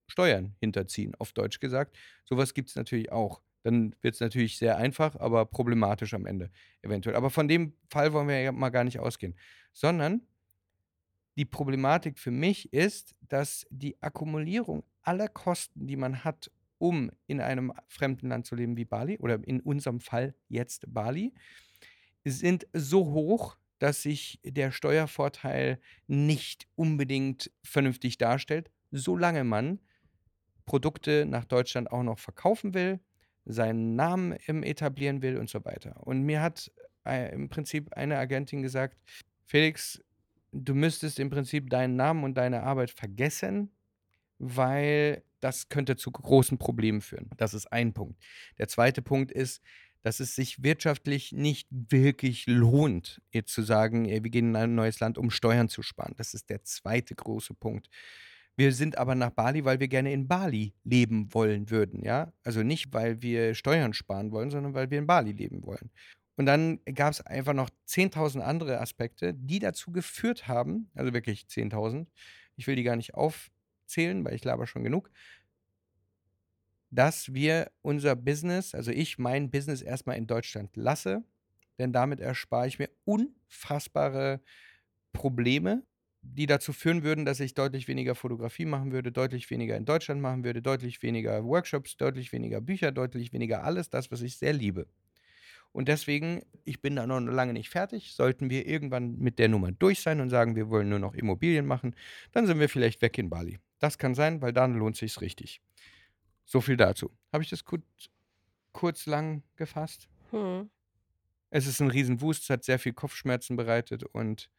Steuern hinterziehen, auf Deutsch gesagt. Sowas gibt es natürlich auch. Dann wird es natürlich sehr einfach, aber problematisch am Ende eventuell. Aber von dem Fall wollen wir ja mal gar nicht ausgehen. Sondern die Problematik für mich ist, dass die Akkumulierung aller Kosten, die man hat, um in einem fremden Land zu leben wie Bali, oder in unserem Fall jetzt Bali, sind so hoch, dass sich der Steuervorteil nicht unbedingt vernünftig darstellt, solange man Produkte nach Deutschland auch noch verkaufen will, seinen Namen etablieren will und so weiter. Und mir hat äh, im Prinzip eine Agentin gesagt, Felix, du müsstest im Prinzip deinen Namen und deine Arbeit vergessen, weil das könnte zu großen Problemen führen. Das ist ein Punkt. Der zweite Punkt ist, dass es sich wirtschaftlich nicht wirklich lohnt, jetzt zu sagen, wir gehen in ein neues Land, um Steuern zu sparen. Das ist der zweite große Punkt. Wir sind aber nach Bali, weil wir gerne in Bali leben wollen würden, ja? Also nicht, weil wir Steuern sparen wollen, sondern weil wir in Bali leben wollen. Und dann gab es einfach noch 10.000 andere Aspekte, die dazu geführt haben, also wirklich 10.000, ich will die gar nicht aufzählen, weil ich laber schon genug, dass wir unser Business, also ich mein Business erstmal in Deutschland lasse, denn damit erspare ich mir unfassbare Probleme, die dazu führen würden, dass ich deutlich weniger Fotografie machen würde, deutlich weniger in Deutschland machen würde, deutlich weniger Workshops, deutlich weniger Bücher, deutlich weniger alles das, was ich sehr liebe. Und deswegen, ich bin da noch lange nicht fertig. Sollten wir irgendwann mit der Nummer durch sein und sagen, wir wollen nur noch Immobilien machen, dann sind wir vielleicht weg in Bali. Das kann sein, weil dann lohnt sich richtig. So viel dazu. Habe ich das kurz, kurz lang gefasst? Hm. Es ist ein Riesenwust, es hat sehr viel Kopfschmerzen bereitet und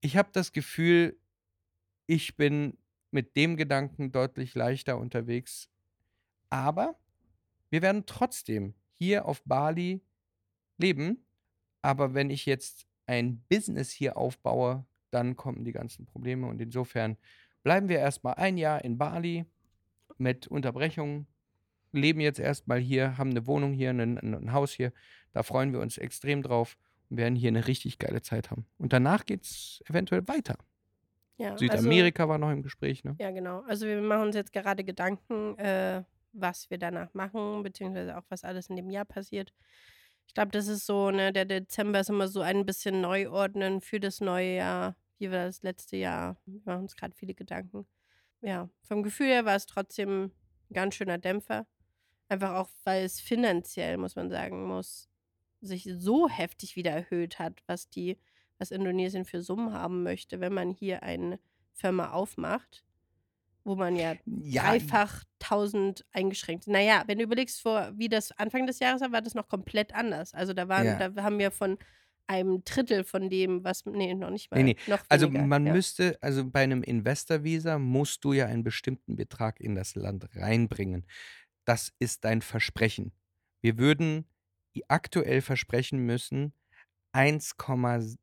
ich habe das Gefühl, ich bin mit dem Gedanken deutlich leichter unterwegs. Aber wir werden trotzdem hier auf Bali leben. Aber wenn ich jetzt ein Business hier aufbaue, dann kommen die ganzen Probleme. Und insofern bleiben wir erstmal ein Jahr in Bali mit Unterbrechungen, leben jetzt erstmal hier, haben eine Wohnung hier, ein, ein Haus hier. Da freuen wir uns extrem drauf und werden hier eine richtig geile Zeit haben. Und danach geht es eventuell weiter. Ja, Südamerika also, war noch im Gespräch, ne? Ja, genau. Also wir machen uns jetzt gerade Gedanken, äh, was wir danach machen, beziehungsweise auch was alles in dem Jahr passiert. Ich glaube, das ist so, ne, der Dezember ist immer so ein bisschen Neuordnen für das neue Jahr. Wie war das letzte Jahr? Wir machen uns gerade viele Gedanken. Ja, vom Gefühl her war es trotzdem ein ganz schöner Dämpfer. Einfach auch, weil es finanziell, muss man sagen, muss, sich so heftig wieder erhöht hat, was die, was Indonesien für Summen haben möchte, wenn man hier eine Firma aufmacht, wo man ja, ja dreifach tausend eingeschränkt. Naja, wenn du überlegst, vor wie das Anfang des Jahres war, war das noch komplett anders. Also da waren, ja. da haben wir von einem Drittel von dem, was, nee, noch nicht mal. Nee, nee. also man ja. müsste, also bei einem Investor-Visa musst du ja einen bestimmten Betrag in das Land reinbringen. Das ist dein Versprechen. Wir würden aktuell versprechen müssen, 1,7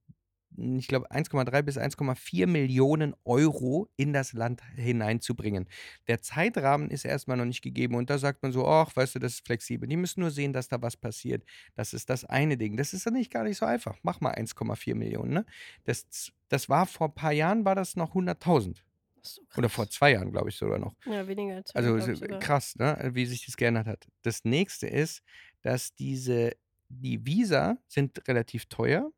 ich glaube, 1,3 bis 1,4 Millionen Euro in das Land hineinzubringen. Der Zeitrahmen ist erstmal noch nicht gegeben und da sagt man so, ach, weißt du, das ist flexibel. Die müssen nur sehen, dass da was passiert. Das ist das eine Ding. Das ist ja nicht gar nicht so einfach. Mach mal 1,4 Millionen. Ne? Das, das war vor ein paar Jahren, war das noch 100.000. So Oder vor zwei Jahren, glaube ich, sogar noch. Ja, weniger als Also krass, ne? wie sich das geändert hat. Das nächste ist, dass diese, die Visa sind relativ teuer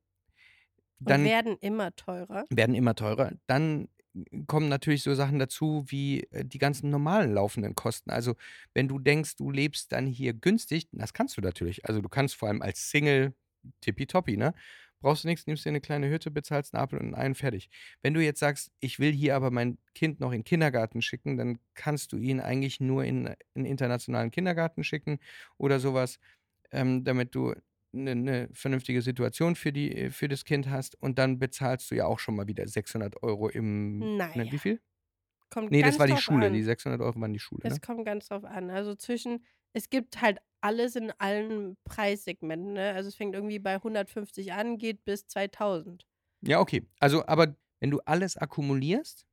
dann werden immer teurer. Werden immer teurer. Dann kommen natürlich so Sachen dazu wie äh, die ganzen normalen laufenden Kosten. Also, wenn du denkst, du lebst dann hier günstig, das kannst du natürlich. Also, du kannst vor allem als Single tippitoppi, ne? Brauchst du nichts, nimmst dir eine kleine Hütte, bezahlst einen Apfel und einen fertig. Wenn du jetzt sagst, ich will hier aber mein Kind noch in den Kindergarten schicken, dann kannst du ihn eigentlich nur in einen internationalen Kindergarten schicken oder sowas, ähm, damit du eine, eine vernünftige Situation für, die, äh, für das Kind hast und dann bezahlst du ja auch schon mal wieder 600 Euro im. Ne, wie viel? Kommt nee, das war die Schule. an. Die 600 Euro waren die Schule. Es Ne? kommt ganz drauf an. Also zwischen, es gibt halt alles in allen Preissegmenten. Ne? Also es fängt irgendwie bei 150 an, geht bis 2000. Ja, okay. Also, aber wenn du alles akkumulierst,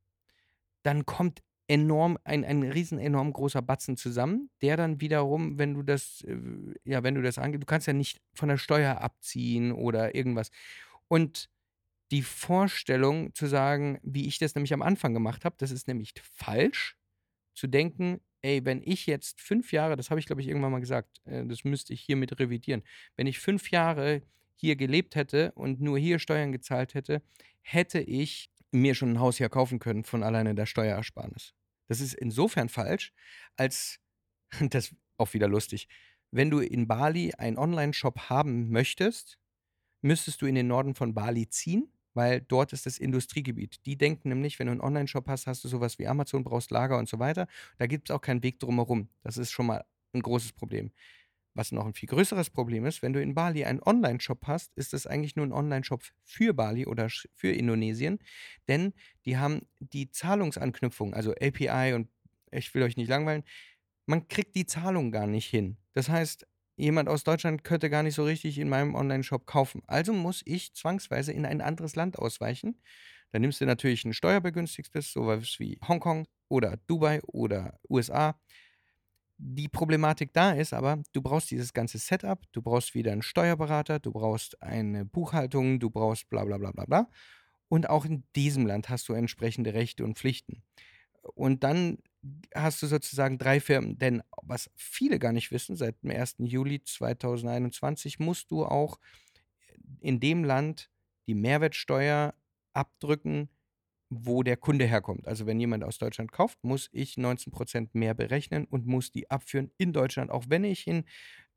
dann kommt enorm, ein, ein riesen enorm großer Batzen zusammen, der dann wiederum, wenn du das, äh, ja, wenn du das angehst, du kannst ja nicht von der Steuer abziehen oder irgendwas. Und die Vorstellung zu sagen, wie ich das nämlich am Anfang gemacht habe, das ist nämlich falsch, zu denken, ey, wenn ich jetzt fünf Jahre, das habe ich glaube ich irgendwann mal gesagt, äh, das müsste ich hiermit revidieren, wenn ich fünf Jahre hier gelebt hätte und nur hier Steuern gezahlt hätte, hätte ich mir schon ein Haus hier kaufen können von alleine der Steuerersparnis. Das ist insofern falsch, als, das auch wieder lustig, wenn du in Bali einen Online-Shop haben möchtest, müsstest du in den Norden von Bali ziehen, weil dort ist das Industriegebiet. Die denken nämlich, wenn du einen Online-Shop hast, hast du sowas wie Amazon, brauchst Lager und so weiter. Da gibt es auch keinen Weg drumherum. Das ist schon mal ein großes Problem. Was noch ein viel größeres Problem ist, wenn du in Bali einen Online-Shop hast, ist es eigentlich nur ein Online-Shop für Bali oder für Indonesien, denn die haben die Zahlungsanknüpfung, also API und ich will euch nicht langweilen, man kriegt die Zahlung gar nicht hin. Das heißt, jemand aus Deutschland könnte gar nicht so richtig in meinem Online-Shop kaufen. Also muss ich zwangsweise in ein anderes Land ausweichen. Dann nimmst du natürlich ein steuerbegünstigtes, sowas wie Hongkong oder Dubai oder USA. Die Problematik da ist aber, du brauchst dieses ganze Setup, du brauchst wieder einen Steuerberater, du brauchst eine Buchhaltung, du brauchst bla bla bla bla bla. Und auch in diesem Land hast du entsprechende Rechte und Pflichten. Und dann hast du sozusagen drei Firmen. Denn was viele gar nicht wissen, seit dem 1. Juli 2021 musst du auch in dem Land die Mehrwertsteuer abdrücken, wo der Kunde herkommt. Also wenn jemand aus Deutschland kauft, muss ich 19% mehr berechnen und muss die abführen in Deutschland, auch wenn ich in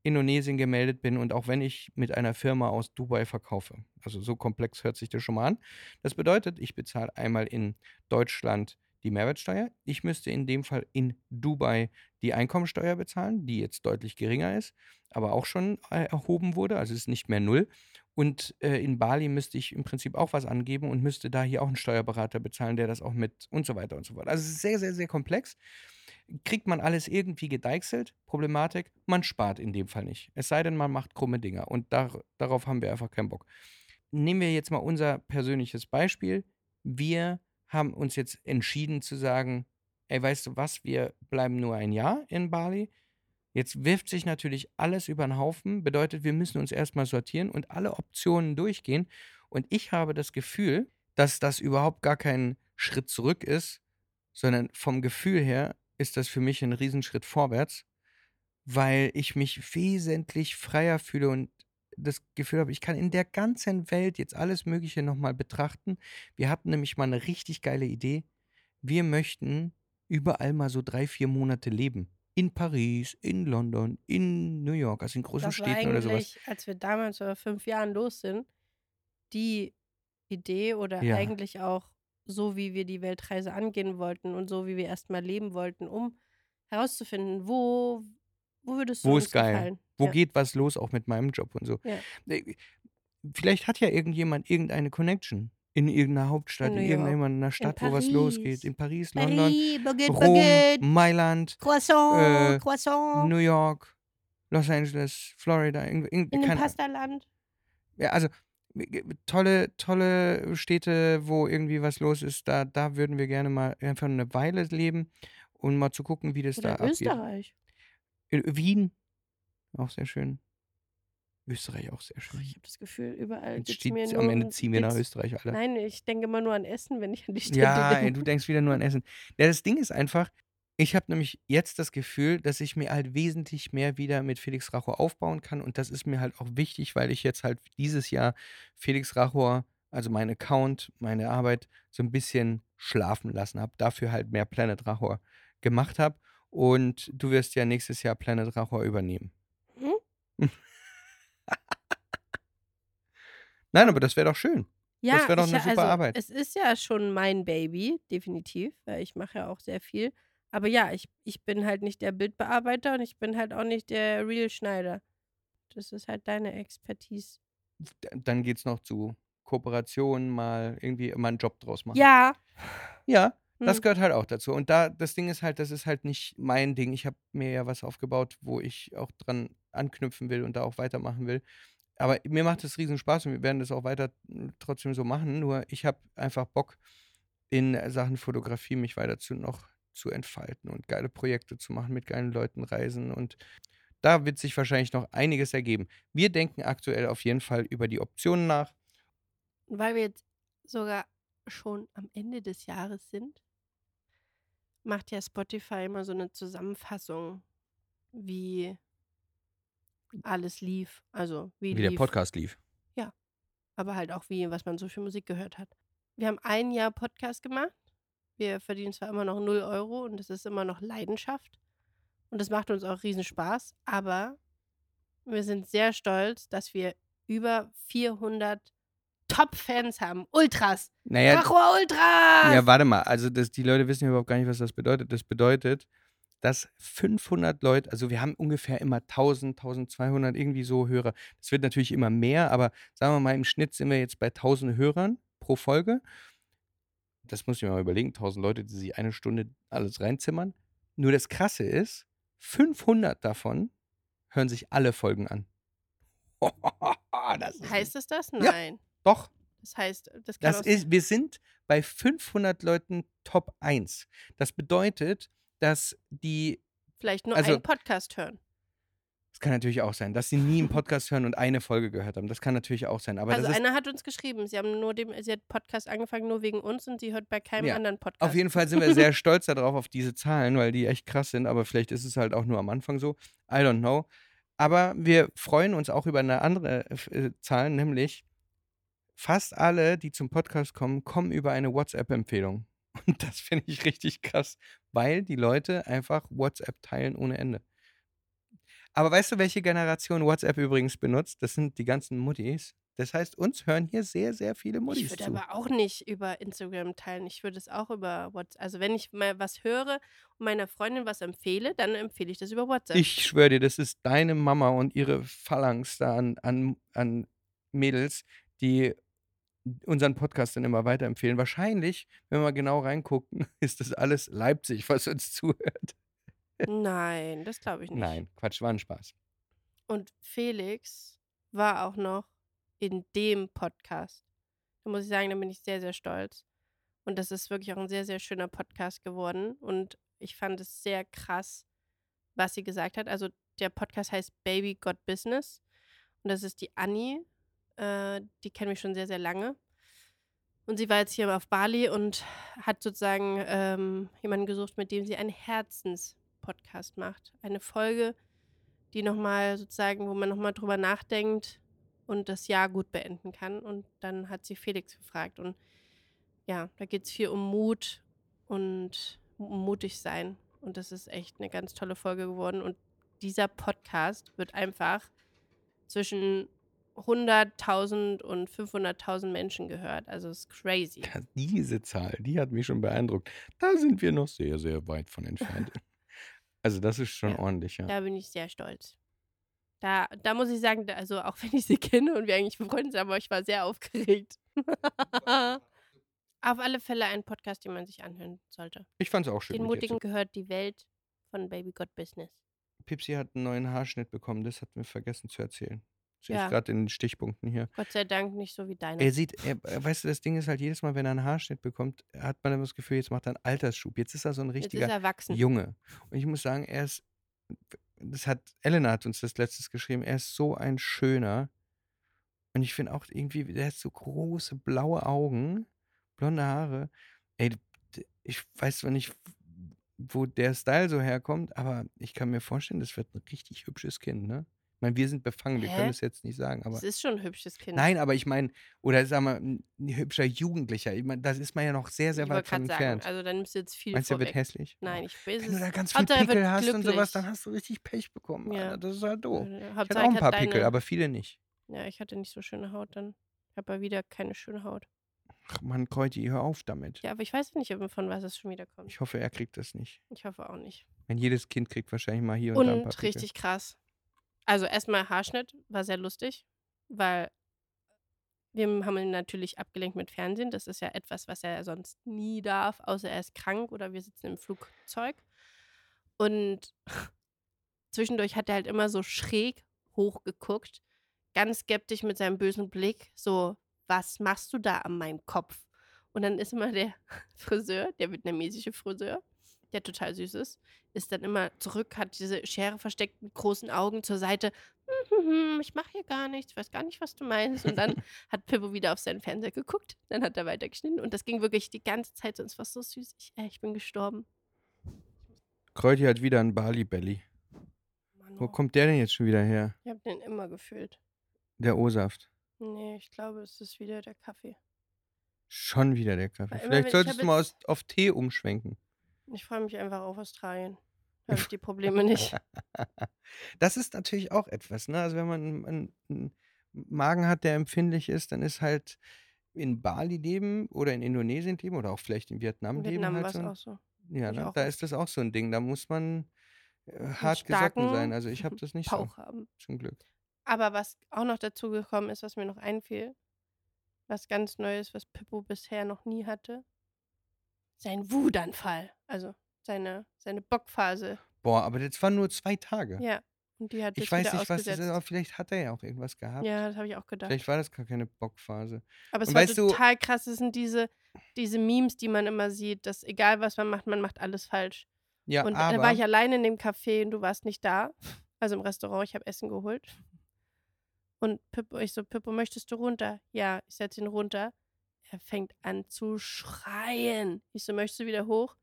Indonesien gemeldet bin und auch wenn ich mit einer Firma aus Dubai verkaufe. Also so komplex hört sich das schon mal an. Das bedeutet, ich bezahle einmal in Deutschland die Mehrwertsteuer. Ich müsste in dem Fall in Dubai die Einkommensteuer bezahlen, die jetzt deutlich geringer ist, aber auch schon äh, erhoben wurde, also ist nicht mehr null. Und äh, in Bali müsste ich im Prinzip auch was angeben und müsste da hier auch einen Steuerberater bezahlen, der das auch mit und so weiter und so fort. Also es ist sehr, sehr, sehr komplex. Kriegt man alles irgendwie gedeichselt? Problematik, man spart in dem Fall nicht. Es sei denn, man macht krumme Dinger und dar darauf haben wir einfach keinen Bock. Nehmen wir jetzt mal unser persönliches Beispiel. Wir haben uns jetzt entschieden zu sagen, ey, weißt du was, wir bleiben nur ein Jahr in Bali Jetzt wirft sich natürlich alles über den Haufen, bedeutet, wir müssen uns erstmal sortieren und alle Optionen durchgehen. Und ich habe das Gefühl, dass das überhaupt gar kein Schritt zurück ist, sondern vom Gefühl her ist das für mich ein Riesenschritt vorwärts, weil ich mich wesentlich freier fühle und das Gefühl habe, ich kann in der ganzen Welt jetzt alles Mögliche nochmal betrachten. Wir hatten nämlich mal eine richtig geile Idee. Wir möchten überall mal so drei, vier Monate leben in Paris, in London, in New York, also in großen Das Städten oder sowas. als wir damals vor fünf Jahren los sind, die Idee oder Ja. eigentlich auch so, wie wir die Weltreise angehen wollten und so, wie wir erstmal leben wollten, um herauszufinden, wo, wo würdest du Wo uns ist geil? gefallen? Wo Ja. geht was los, auch mit meinem Job und so. Ja. Äh, Vielleicht hat ja irgendjemand irgendeine Connection in irgendeiner Hauptstadt, In in irgendeiner Stadt, wo was losgeht. In Paris, London, Paris, Baguette, Rom, Baguette, Mailand, Croissant, äh, Croissant, New York, Los Angeles, Florida, irgend, in dem keine, Pastaland. ja, also äh, tolle, tolle Städte, wo irgendwie was los ist, da, da würden wir gerne mal einfach eine Weile leben und mal zu gucken, wie das da Oder abgeht. Österreich. In Wien, auch sehr schön. Österreich auch sehr schön. Ich habe das Gefühl, überall Jetzt steht, mir am Ende ziehen wir nach Österreich, Alter. Nein, ich denke immer nur an Essen, wenn ich an die Städte Ja, denke. du denkst wieder nur an Essen. Ja, das Ding ist einfach, ich habe nämlich jetzt das Gefühl, dass ich mir halt wesentlich mehr wieder mit Felix Rachor aufbauen kann. Und das ist mir halt auch wichtig, weil ich jetzt halt dieses Jahr Felix Rachor, also mein Account, meine Arbeit, so ein bisschen schlafen lassen habe. Dafür halt mehr Planet Rachor gemacht habe. Und du wirst ja nächstes Jahr Planet Rachor übernehmen. Hm? Nein, aber das wäre doch schön. Ja, Das wäre doch ich, eine super also, Arbeit. Es ist ja schon mein Baby, definitiv, weil ich mache ja auch sehr viel. Aber ja, ich, ich bin halt nicht der Bildbearbeiter und ich bin halt auch nicht der Real-Schneider. Das ist halt deine Expertise. Dann geht es noch zu Kooperationen, mal irgendwie mal einen Job draus machen. Ja. Ja, das Hm. gehört halt auch dazu. Und da, das Ding ist halt, das ist halt nicht mein Ding. Ich habe mir ja was aufgebaut, wo ich auch dran anknüpfen will und da auch weitermachen will. Aber mir macht es riesen Spaß und wir werden das auch weiter mm, trotzdem so machen. Nur ich habe einfach Bock, in Sachen Fotografie mich weiter zu noch zu entfalten und geile Projekte zu machen, mit geilen Leuten reisen. Und da wird sich wahrscheinlich noch einiges ergeben. Wir denken aktuell auf jeden Fall über die Optionen nach. Weil wir jetzt sogar schon am Ende des Jahres sind, macht ja Spotify immer so eine Zusammenfassung, wie alles lief. Also wie, Wie der lief, Podcast lief. aber halt auch wie, was man so für Musik gehört hat. Wir haben ein Jahr Podcast gemacht. Wir verdienen zwar immer noch 0 Euro und es ist immer noch Leidenschaft. Und das macht uns auch riesen Spaß, aber wir sind sehr stolz, dass wir über 400 Top-Fans haben. Ultras. Naja, Ultras! Ja, warte mal. Also das, die Leute wissen ja überhaupt gar nicht, was das bedeutet. Das bedeutet, dass 500 Leute, also wir haben ungefähr immer 1000, 1200 irgendwie so Hörer. Das wird natürlich immer mehr, aber sagen wir mal, im Schnitt sind wir jetzt bei 1000 Hörern pro Folge. Das muss ich mir mal überlegen. 1000 Leute, die sich eine Stunde alles reinzimmern. Nur das Krasse ist, 500 davon hören sich alle Folgen an. das Heißt es das? Ja. Nein. doch, Das heißt, das kann das ist, wir sind bei 500 Leuten Top 1. Das bedeutet, dass die, vielleicht nur also- einen Podcast hören. es kann natürlich auch sein, dass sie nie einen Podcast hören und eine Folge gehört haben. Das kann natürlich auch sein. Aber also das einer hat uns geschrieben, sie haben nur dem, sie hat Podcast angefangen nur wegen uns und sie hört bei keinem Ja, anderen Podcast. Auf jeden Fall sind wir sehr stolz darauf, auf diese Zahlen, weil die echt krass sind, aber vielleicht ist es halt auch nur am Anfang so. I don't know. Aber wir freuen uns auch über eine andere äh, Zahl, nämlich fast alle, die zum Podcast kommen, kommen über eine WhatsApp-Empfehlung. Und das finde ich richtig krass, weil die Leute einfach WhatsApp teilen ohne Ende. Aber weißt du, welche Generation WhatsApp übrigens benutzt? Das sind die ganzen Muttis. Das heißt, uns hören hier sehr, sehr viele ich Muttis würde zu. aber auch nicht über Instagram teilen. Ich würde es auch über WhatsApp. Also wenn ich mal was höre und meiner Freundin was empfehle, dann empfehle ich das über WhatsApp. Ich schwöre dir, das ist deine Mama und ihre Phalanx da an, an, an Mädels, die unseren Podcast dann immer weiterempfehlen. Wahrscheinlich, wenn wir mal genau reingucken, ist das alles Leipzig, was uns zuhört. Nein, das glaube ich nicht. Nein, Quatsch, war ein Spaß. Und Felix war auch noch in dem Podcast. Da muss ich sagen, da bin ich sehr, sehr stolz. Und das ist wirklich auch ein sehr, sehr schöner Podcast geworden. Und ich fand es sehr krass, was sie gesagt hat. Also der Podcast heißt Baby Got Business. Und das ist die Annie. Äh, die kennen mich schon sehr, sehr lange. Und sie war jetzt hier auf Bali und hat sozusagen ähm, jemanden gesucht, mit dem sie einen Herzenspodcast macht. Eine Folge, die nochmal sozusagen, wo man nochmal drüber nachdenkt und das Jahr gut beenden kann. Und dann hat sie Felix gefragt. Und ja, da geht es viel um Mut und um mutig sein. Und das ist echt eine ganz tolle Folge geworden. Und dieser Podcast wird einfach zwischen 100.000 und 500.000 Menschen gehört. Also es ist crazy. Diese Zahl, die hat mich schon beeindruckt. Da sind wir noch sehr, sehr weit von entfernt. Also das ist schon Ja. ordentlich, ja. Da bin ich sehr stolz. Da, da muss ich sagen, also auch wenn ich sie kenne und wir eigentlich befreundet sind, aber ich war sehr aufgeregt. Auf alle Fälle ein Podcast, den man sich anhören sollte. Ich fand es auch schön. Den Mutigen gehört die Welt von Baby Got Business. Pipsi hat einen neuen Haarschnitt bekommen, das hatten wir vergessen zu erzählen. Sehe Ja. ich gerade in den Stichpunkten hier. Gott sei Dank nicht so wie deine. Er sieht, er, er- weißt du, das Ding ist halt, jedes Mal, wenn er einen Haarschnitt bekommt, hat man immer das Gefühl, jetzt macht er einen Altersschub. Jetzt ist er so ein richtiger er. Junge. Und ich muss sagen, er ist, das hat, Elena hat uns das letztes geschrieben, er ist so ein schöner. Und ich finde auch irgendwie, der hat so große blaue Augen, blonde Haare. Ey, ich weiß zwar nicht, wo der Style so herkommt, aber ich kann mir vorstellen, das wird ein richtig hübsches Kind, ne? Ich meine, wir sind befangen, wir Hä? können es jetzt nicht sagen, aber. Das ist schon ein hübsches Kind. Nein, aber ich meine, oder sagen wir, ein hübscher Jugendlicher. Ich mein, das ist man ja noch sehr, sehr ich weit von gerade sagen, entfernt. also dann nimmst du jetzt viel Meinst du, er wird hässlich? Nein, ich weiß Wenn du es. da ganz viel Pickel hast und sowas, glücklich. dann hast du richtig Pech bekommen. Ja. Alter. Das ist halt doof. Äh, Ich hatte auch ein paar Pickel, deine- aber viele nicht. Ja, ich hatte nicht so schöne Haut dann. Ich habe ja wieder keine schöne Haut. Ach Mann, Kreuti, hör auf damit. Ja, aber ich weiß nicht, von was es schon wieder kommt. Ich hoffe, er kriegt das nicht. Ich hoffe auch nicht. Wenn jedes Kind kriegt wahrscheinlich mal hier und, da ein paar Und Pickel. richtig krass. Also erstmal Haarschnitt war sehr lustig, weil wir haben ihn natürlich abgelenkt mit Fernsehen. Das ist ja etwas, was er sonst nie darf, außer er ist krank oder wir sitzen im Flugzeug. Und zwischendurch hat er halt immer so schräg hochgeguckt, ganz skeptisch mit seinem bösen Blick, so, was machst du da an meinem Kopf? Und dann ist immer der Friseur, der vietnamesische Friseur, der total süß ist, ist dann immer zurück, hat diese Schere versteckt mit großen Augen zur Seite. "Mhm, Ich mache hier gar nichts, weiß gar nicht, was du meinst. Und dann hat Pippo wieder auf seinen Fernseher geguckt, dann hat er weitergeschnitten und das ging wirklich die ganze Zeit, sonst war es so süß. Ich, äh, ich bin gestorben. Kreuti hat wieder ein Bali-Belly. Mann, Wo oh. kommt der denn jetzt schon wieder her? Ich habe den immer gefühlt. Der O-Saft. Nee, ich glaube, es ist wieder der Kaffee. Schon wieder der Kaffee. Weil Vielleicht solltest du mal aus, auf Tee umschwenken. Ich freue mich einfach auf Australien. Da habe ich die Probleme nicht. Das ist natürlich auch etwas, ne? Also wenn man einen, Magen hat, der empfindlich ist, dann ist halt in Bali leben oder in Indonesien leben oder auch vielleicht in Vietnam In leben Vietnam war halt es so. auch so. Ja, da oft. ist das auch so ein Ding. Da muss man äh, hart gesotten sein. Also ich habe das nicht Bauch haben. so, zum Glück. Aber was auch noch dazu gekommen ist, was mir noch einfiel, was ganz Neues, was Pippo bisher noch nie hatte, sein Wutanfall. Also seine, seine Bockphase. Boah, aber das waren nur zwei Tage. Ja. Und die hat Ich weiß nicht, was das ist, aber vielleicht hat er ja auch irgendwas gehabt. Ja, das habe ich auch gedacht. Vielleicht war das gar keine Bockphase. Aber es Und war weißt du- total krass. Das sind diese, diese Memes, die man immer sieht, dass egal was man macht, man macht alles falsch. Ja, und aber dann war ich alleine in dem Café und du warst nicht da. Also im Restaurant, ich habe Essen geholt. Und Pippo, ich so, Pippo, möchtest du runter? Ja, ich setze ihn runter. Er fängt an zu schreien. Ich so, möchtest du wieder hoch?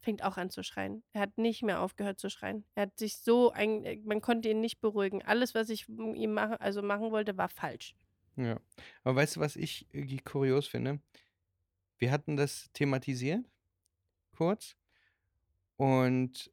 Fängt auch an zu schreien. Er hat nicht mehr aufgehört zu schreien. Er hat sich so, ein, man konnte ihn nicht beruhigen. Alles, was ich ihm machen, also machen wollte, war falsch. Ja. Aber weißt du, was ich irgendwie kurios finde? Wir hatten das thematisiert, kurz. Und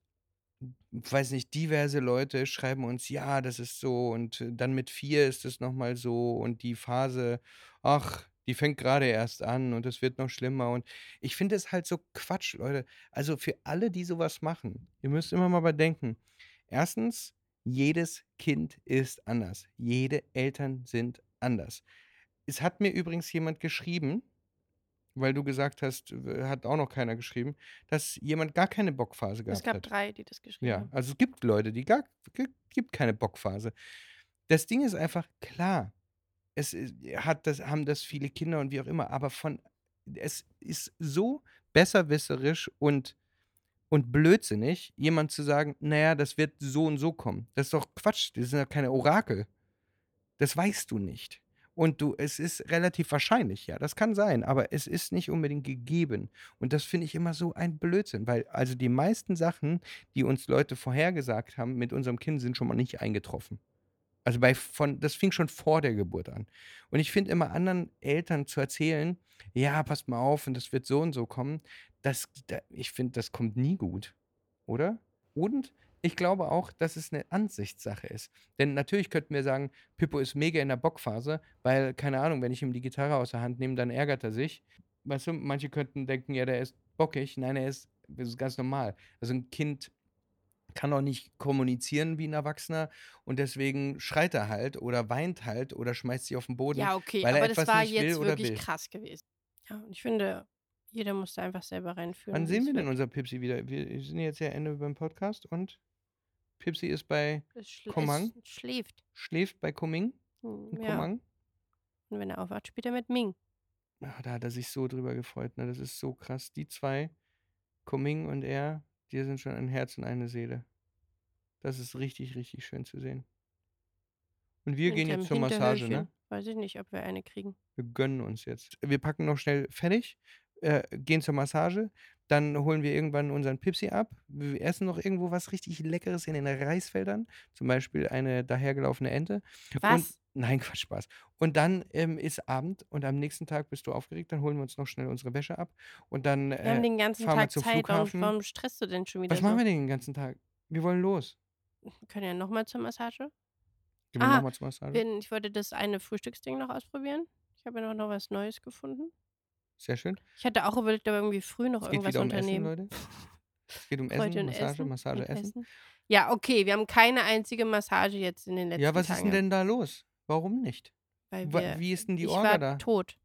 weiß nicht, diverse Leute schreiben uns, ja, das ist so. Und äh, dann mit vier ist es nochmal so. Und die Phase, ach, die fängt gerade erst an und es wird noch schlimmer. Und ich finde es halt so Quatsch, Leute. Also für alle, die sowas machen, ihr müsst immer mal bedenken. Erstens, jedes Kind ist anders. Jede Eltern sind anders. Es hat mir übrigens jemand geschrieben, weil du gesagt hast, hat auch noch keiner geschrieben, dass jemand gar keine Bockphase gehabt Es gab hat. drei, die das geschrieben Ja, haben. also es gibt Leute, die gar gibt keine Bockphase. Das Ding ist einfach klar. Es ist- hat das haben das viele Kinder und wie auch immer, aber von es ist so besserwisserisch und und blödsinnig, jemand zu sagen, naja, das wird so und so kommen. Das ist doch Quatsch. Das sind ja keine Orakel. Das weißt du nicht. Und du, es ist relativ wahrscheinlich, ja, das kann sein, aber es ist nicht unbedingt gegeben. Und das finde ich immer so ein Blödsinn, weil also die meisten Sachen, die uns Leute vorhergesagt haben mit unserem Kind, sind schon mal nicht eingetroffen. Also bei von, das fing schon vor der Geburt an. Und ich finde immer anderen Eltern zu erzählen, ja, passt mal auf und das wird so und so kommen, das, da, ich finde, das kommt nie gut, oder? Und ich glaube auch, dass es eine Ansichtssache ist. Denn natürlich könnten wir sagen, Pippo ist mega in der Bockphase, weil, keine Ahnung, wenn ich ihm die Gitarre aus der Hand nehme, dann ärgert er sich. Weißt du, manche könnten denken, ja, der ist bockig. Nein, er ist, das ist ganz normal. Also ein Kind kann auch nicht kommunizieren wie ein Erwachsener und deswegen schreit er halt oder weint halt oder schmeißt sich auf den Boden. Ja, okay, weil er aber das etwas war nicht will jetzt wirklich will. krass gewesen. Ja, und ich finde, jeder muss da einfach selber reinführen. Wann sehen wir denn unser Pipsi wieder? Wir sind jetzt ja Ende beim Podcast und Pipsi ist bei, schl Komang? es schläft. schläft bei Kuming. Hm, Ja. Komang. Und wenn er aufwacht, spielt er mit Ming. Ah, da hat er sich so drüber gefreut. Ne? Das ist so krass. Die zwei, Kuming und er, die sind schon ein Herz und eine Seele. Das ist richtig, richtig schön zu sehen. Und wir gehen jetzt zur Massage, ne? Weiß ich nicht, ob wir eine kriegen. Wir gönnen uns jetzt. Wir packen noch schnell fertig, äh, gehen zur Massage, dann holen wir irgendwann unseren Pipsi ab. Wir essen noch irgendwo was richtig Leckeres in den Reisfeldern, zum Beispiel eine dahergelaufene Ente. Und, Was? nein, Quatsch, Spaß. Und dann ähm, ist Abend und am nächsten Tag bist du aufgeregt, dann holen wir uns noch schnell unsere Wäsche ab und dann Wir haben äh, den ganzen Tag Zeit. Warum, Flughafen. warum stresst du denn schon wieder Was so? machen wir denn den ganzen Tag? Wir wollen los. Wir können ja nochmal zur Massage. Gehen wir Ah, nochmal zur Massage. Ich wollte das eine Frühstücksding noch ausprobieren. Ich habe ja noch, noch was Neues gefunden. Sehr schön. Ich hatte auch überlegt, aber irgendwie früh noch Es geht irgendwas um Essen, unternehmen. Leute. Es geht um Essen, Massage, Essen, Massage, und Essen. Ja, okay, wir haben keine einzige Massage jetzt in den letzten Ja, was Tagen. ist denn da los? Warum nicht? Weil wir, Wie ist denn die ich Orga war da? tot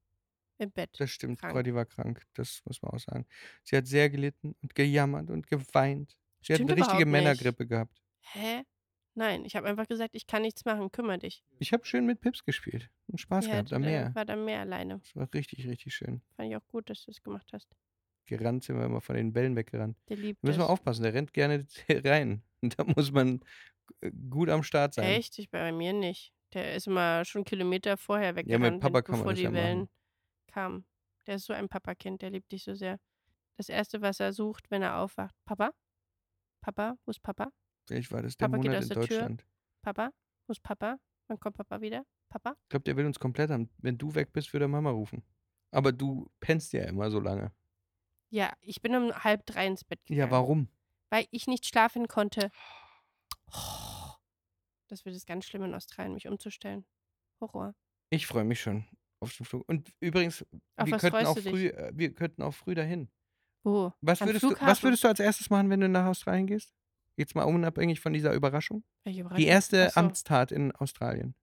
im Bett. Das stimmt, krank. War krank. Das muss man auch sagen. Sie hat sehr gelitten und gejammert und geweint. Sie hat Stimmt eine richtige. Männergrippe gehabt. Hä? Nein, ich habe einfach gesagt, ich kann nichts machen, kümmere dich. Ich habe schön mit Pips gespielt und Spaß Ja, gehabt am äh, Meer. war dann mehr alleine. Das war richtig, richtig schön. Fand ich auch gut, dass du es gemacht hast. Gerannt sind wir immer von den Bällen weggerannt. Der liebt Da müssen wir aufpassen, der rennt gerne rein. Und da muss man äh, gut am Start sein. Echt? Ich bei mir nicht. Der ist immer schon Kilometer vorher Ja, weggerannt, mit Papa wenn- kann man bevor das die ja Wellen kamen. Der ist so ein Papakind, der liebt dich so sehr. Das Erste, was er sucht, wenn er aufwacht. Papa? Papa? Wo ist Papa? Vielleicht war das der Papa geht Monat aus in der Tür. Deutschland. Papa? Wo ist Papa? Wann kommt Papa wieder? Papa? Ich glaube, der will uns komplett haben. Wenn du weg bist, würde er Mama rufen. Aber du pennst ja immer so lange. Ja, ich bin um halb drei ins Bett gegangen. Ja, warum? Weil ich nicht schlafen konnte. Das wird es ganz schlimm in Australien, mich umzustellen. Horror. Ich freue mich schon auf den Flug. Und übrigens, Auf wir könnten, auch früh, äh, wir könnten auch früh dahin. Wo? Was Am würdest, du, was würdest du als erstes machen, wenn du nach Australien gehst? Jetzt mal unabhängig von dieser Überraschung. Welche Die Überraschung? erste Ach so. Amtstat in Australien.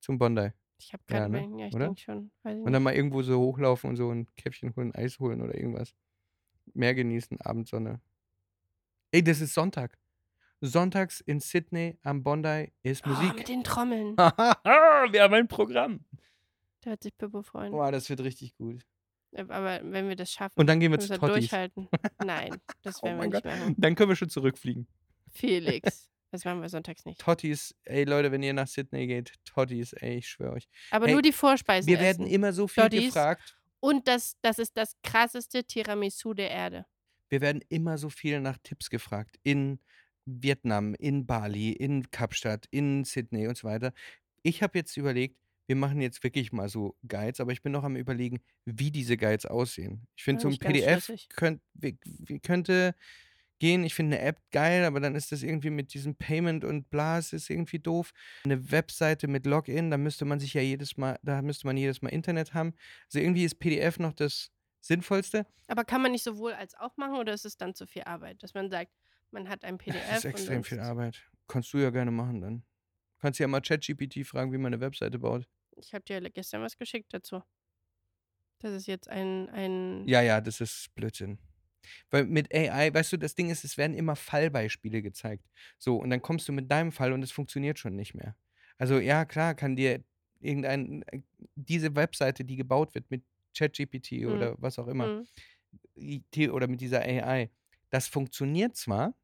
Zum Bondi. Ich habe Ja, gerade ne? ja, ich denke schon. Weiß ich Und dann mal irgendwo so hochlaufen und so ein Käffchen holen, Eis holen oder irgendwas. Meer genießen, Abendsonne. Ey, das ist Sonntag. Sonntags in Sydney am Bondi ist Oh, Musik. mit den Trommeln. Wir haben ein Programm. Da wird sich Pippo freuen. Boah, das wird richtig gut. Äh, Aber wenn wir das schaffen, Und dann gehen wir zu wir Tottis. durchhalten. Nein, das Oh werden wir mein nicht Gott. machen. Dann können wir schon zurückfliegen. Felix, das machen wir sonntags nicht. Tottis, ey Leute, wenn ihr nach Sydney geht, Tottis, ey, ich schwöre euch. Aber Hey, nur die Vorspeisen Wir werden essen. immer so viel Tottis. gefragt. Und das, das ist das krasseste Tiramisu der Erde. Wir werden immer so viel nach Tipps gefragt. In Vietnam, in Bali, in Kapstadt, in Sydney und so weiter. Ich habe jetzt überlegt, wir machen jetzt wirklich mal so Guides, aber ich bin noch am überlegen, wie diese Guides aussehen. Ich finde, Ja, so ein PDF könnt, wie, wie könnte gehen. Ich finde eine App geil, aber dann ist das irgendwie mit diesem Payment und bla, es ist irgendwie doof. Eine Webseite mit Login, da müsste man sich ja jedes Mal, da müsste man jedes Mal Internet haben. Also irgendwie ist PDF noch das Sinnvollste. Aber kann man nicht sowohl als auch machen oder ist es dann zu viel Arbeit? Dass man sagt, man hat ein PDF. Das ist extrem viel Arbeit. Kannst du ja gerne machen dann. Kannst ja mal ChatGPT fragen, wie man eine Webseite baut. Ich habe dir gestern was geschickt dazu. Das ist jetzt ein, ein Ja, ja, das ist Blödsinn. Weil mit AI, weißt du, das Ding ist, es werden immer Fallbeispiele gezeigt. So, und dann kommst du mit deinem Fall und es funktioniert schon nicht mehr. Also, ja, klar, kann dir irgendein, äh, diese Webseite, die gebaut wird mit ChatGPT oder was auch immer, Mhm. oder mit dieser AI, das funktioniert zwar,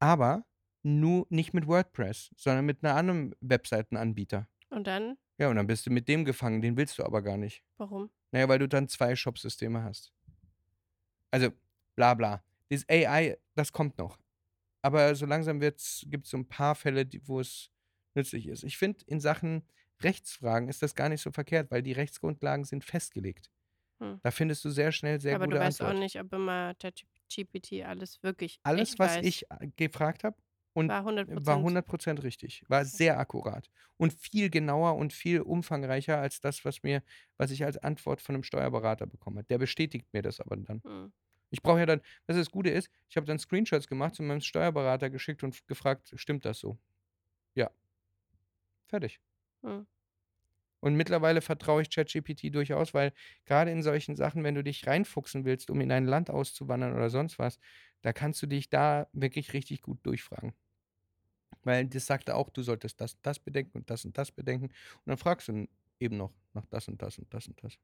aber nur nicht mit WordPress, sondern mit einer anderen Webseitenanbieter. Und dann, Ja, und dann bist du mit dem gefangen, den willst du aber gar nicht. warum? Naja, weil du dann zwei Shop-Systeme hast. Also, bla bla. Dieses AI, das kommt noch. Aber so langsam gibt es so ein paar Fälle, die, wo es nützlich ist. Ich finde, in Sachen Rechtsfragen ist das gar nicht so verkehrt, weil die Rechtsgrundlagen sind festgelegt. Hm. Da findest du sehr schnell sehr Aber gute du weißt Antworten. auch nicht, ob immer ChatGPT alles wirklich Alles, was weiß. ich äh, gefragt habe, und war 100%. war 100% richtig. War sehr akkurat. Und viel genauer und viel umfangreicher als das, was mir, was ich als Antwort von einem Steuerberater bekomme. Der bestätigt mir das aber dann. Hm. Ich brauche ja dann, was das Gute ist, ich habe dann Screenshots gemacht zu meinem Steuerberater geschickt und gefragt, stimmt das so? Ja. Fertig. Hm. Und mittlerweile vertraue ich ChatGPT durchaus, weil gerade in solchen Sachen, wenn du dich reinfuchsen willst, um in ein Land auszuwandern oder sonst was, da kannst du dich da wirklich richtig gut durchfragen. Weil das sagt er auch, du solltest das, das bedenken und das und das bedenken. Und dann fragst du eben noch nach das und das und das und das.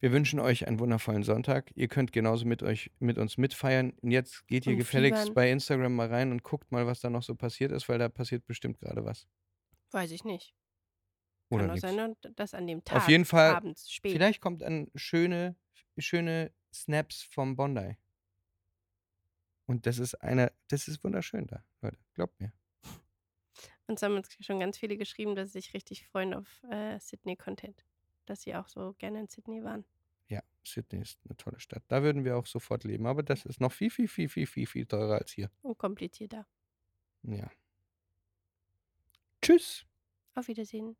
Wir wünschen euch einen wundervollen Sonntag. Ihr könnt genauso mit euch mit uns mitfeiern. Und jetzt geht ihr Und gefälligst fiebern. bei Instagram mal rein und guckt mal, was da noch so passiert ist, weil da passiert bestimmt gerade was. Weiß ich nicht. Oder Kann auch sein, dass an dem Tag, Auf jeden Fall, abends, spät. Vielleicht kommt dann schöne, schöne Snaps vom Bondi. Und das ist eine, das ist wunderschön da, Leute. Glaubt mir. Uns haben uns schon ganz viele geschrieben, dass sie sich richtig freuen auf äh, Sydney-Content. Dass sie auch so gerne in Sydney waren. Ja, Sydney ist eine tolle Stadt. Da würden wir auch sofort leben. Aber das ist noch viel, viel, viel, viel, viel, viel teurer als hier. Unkomplizierter. Ja. Tschüss. Auf Wiedersehen.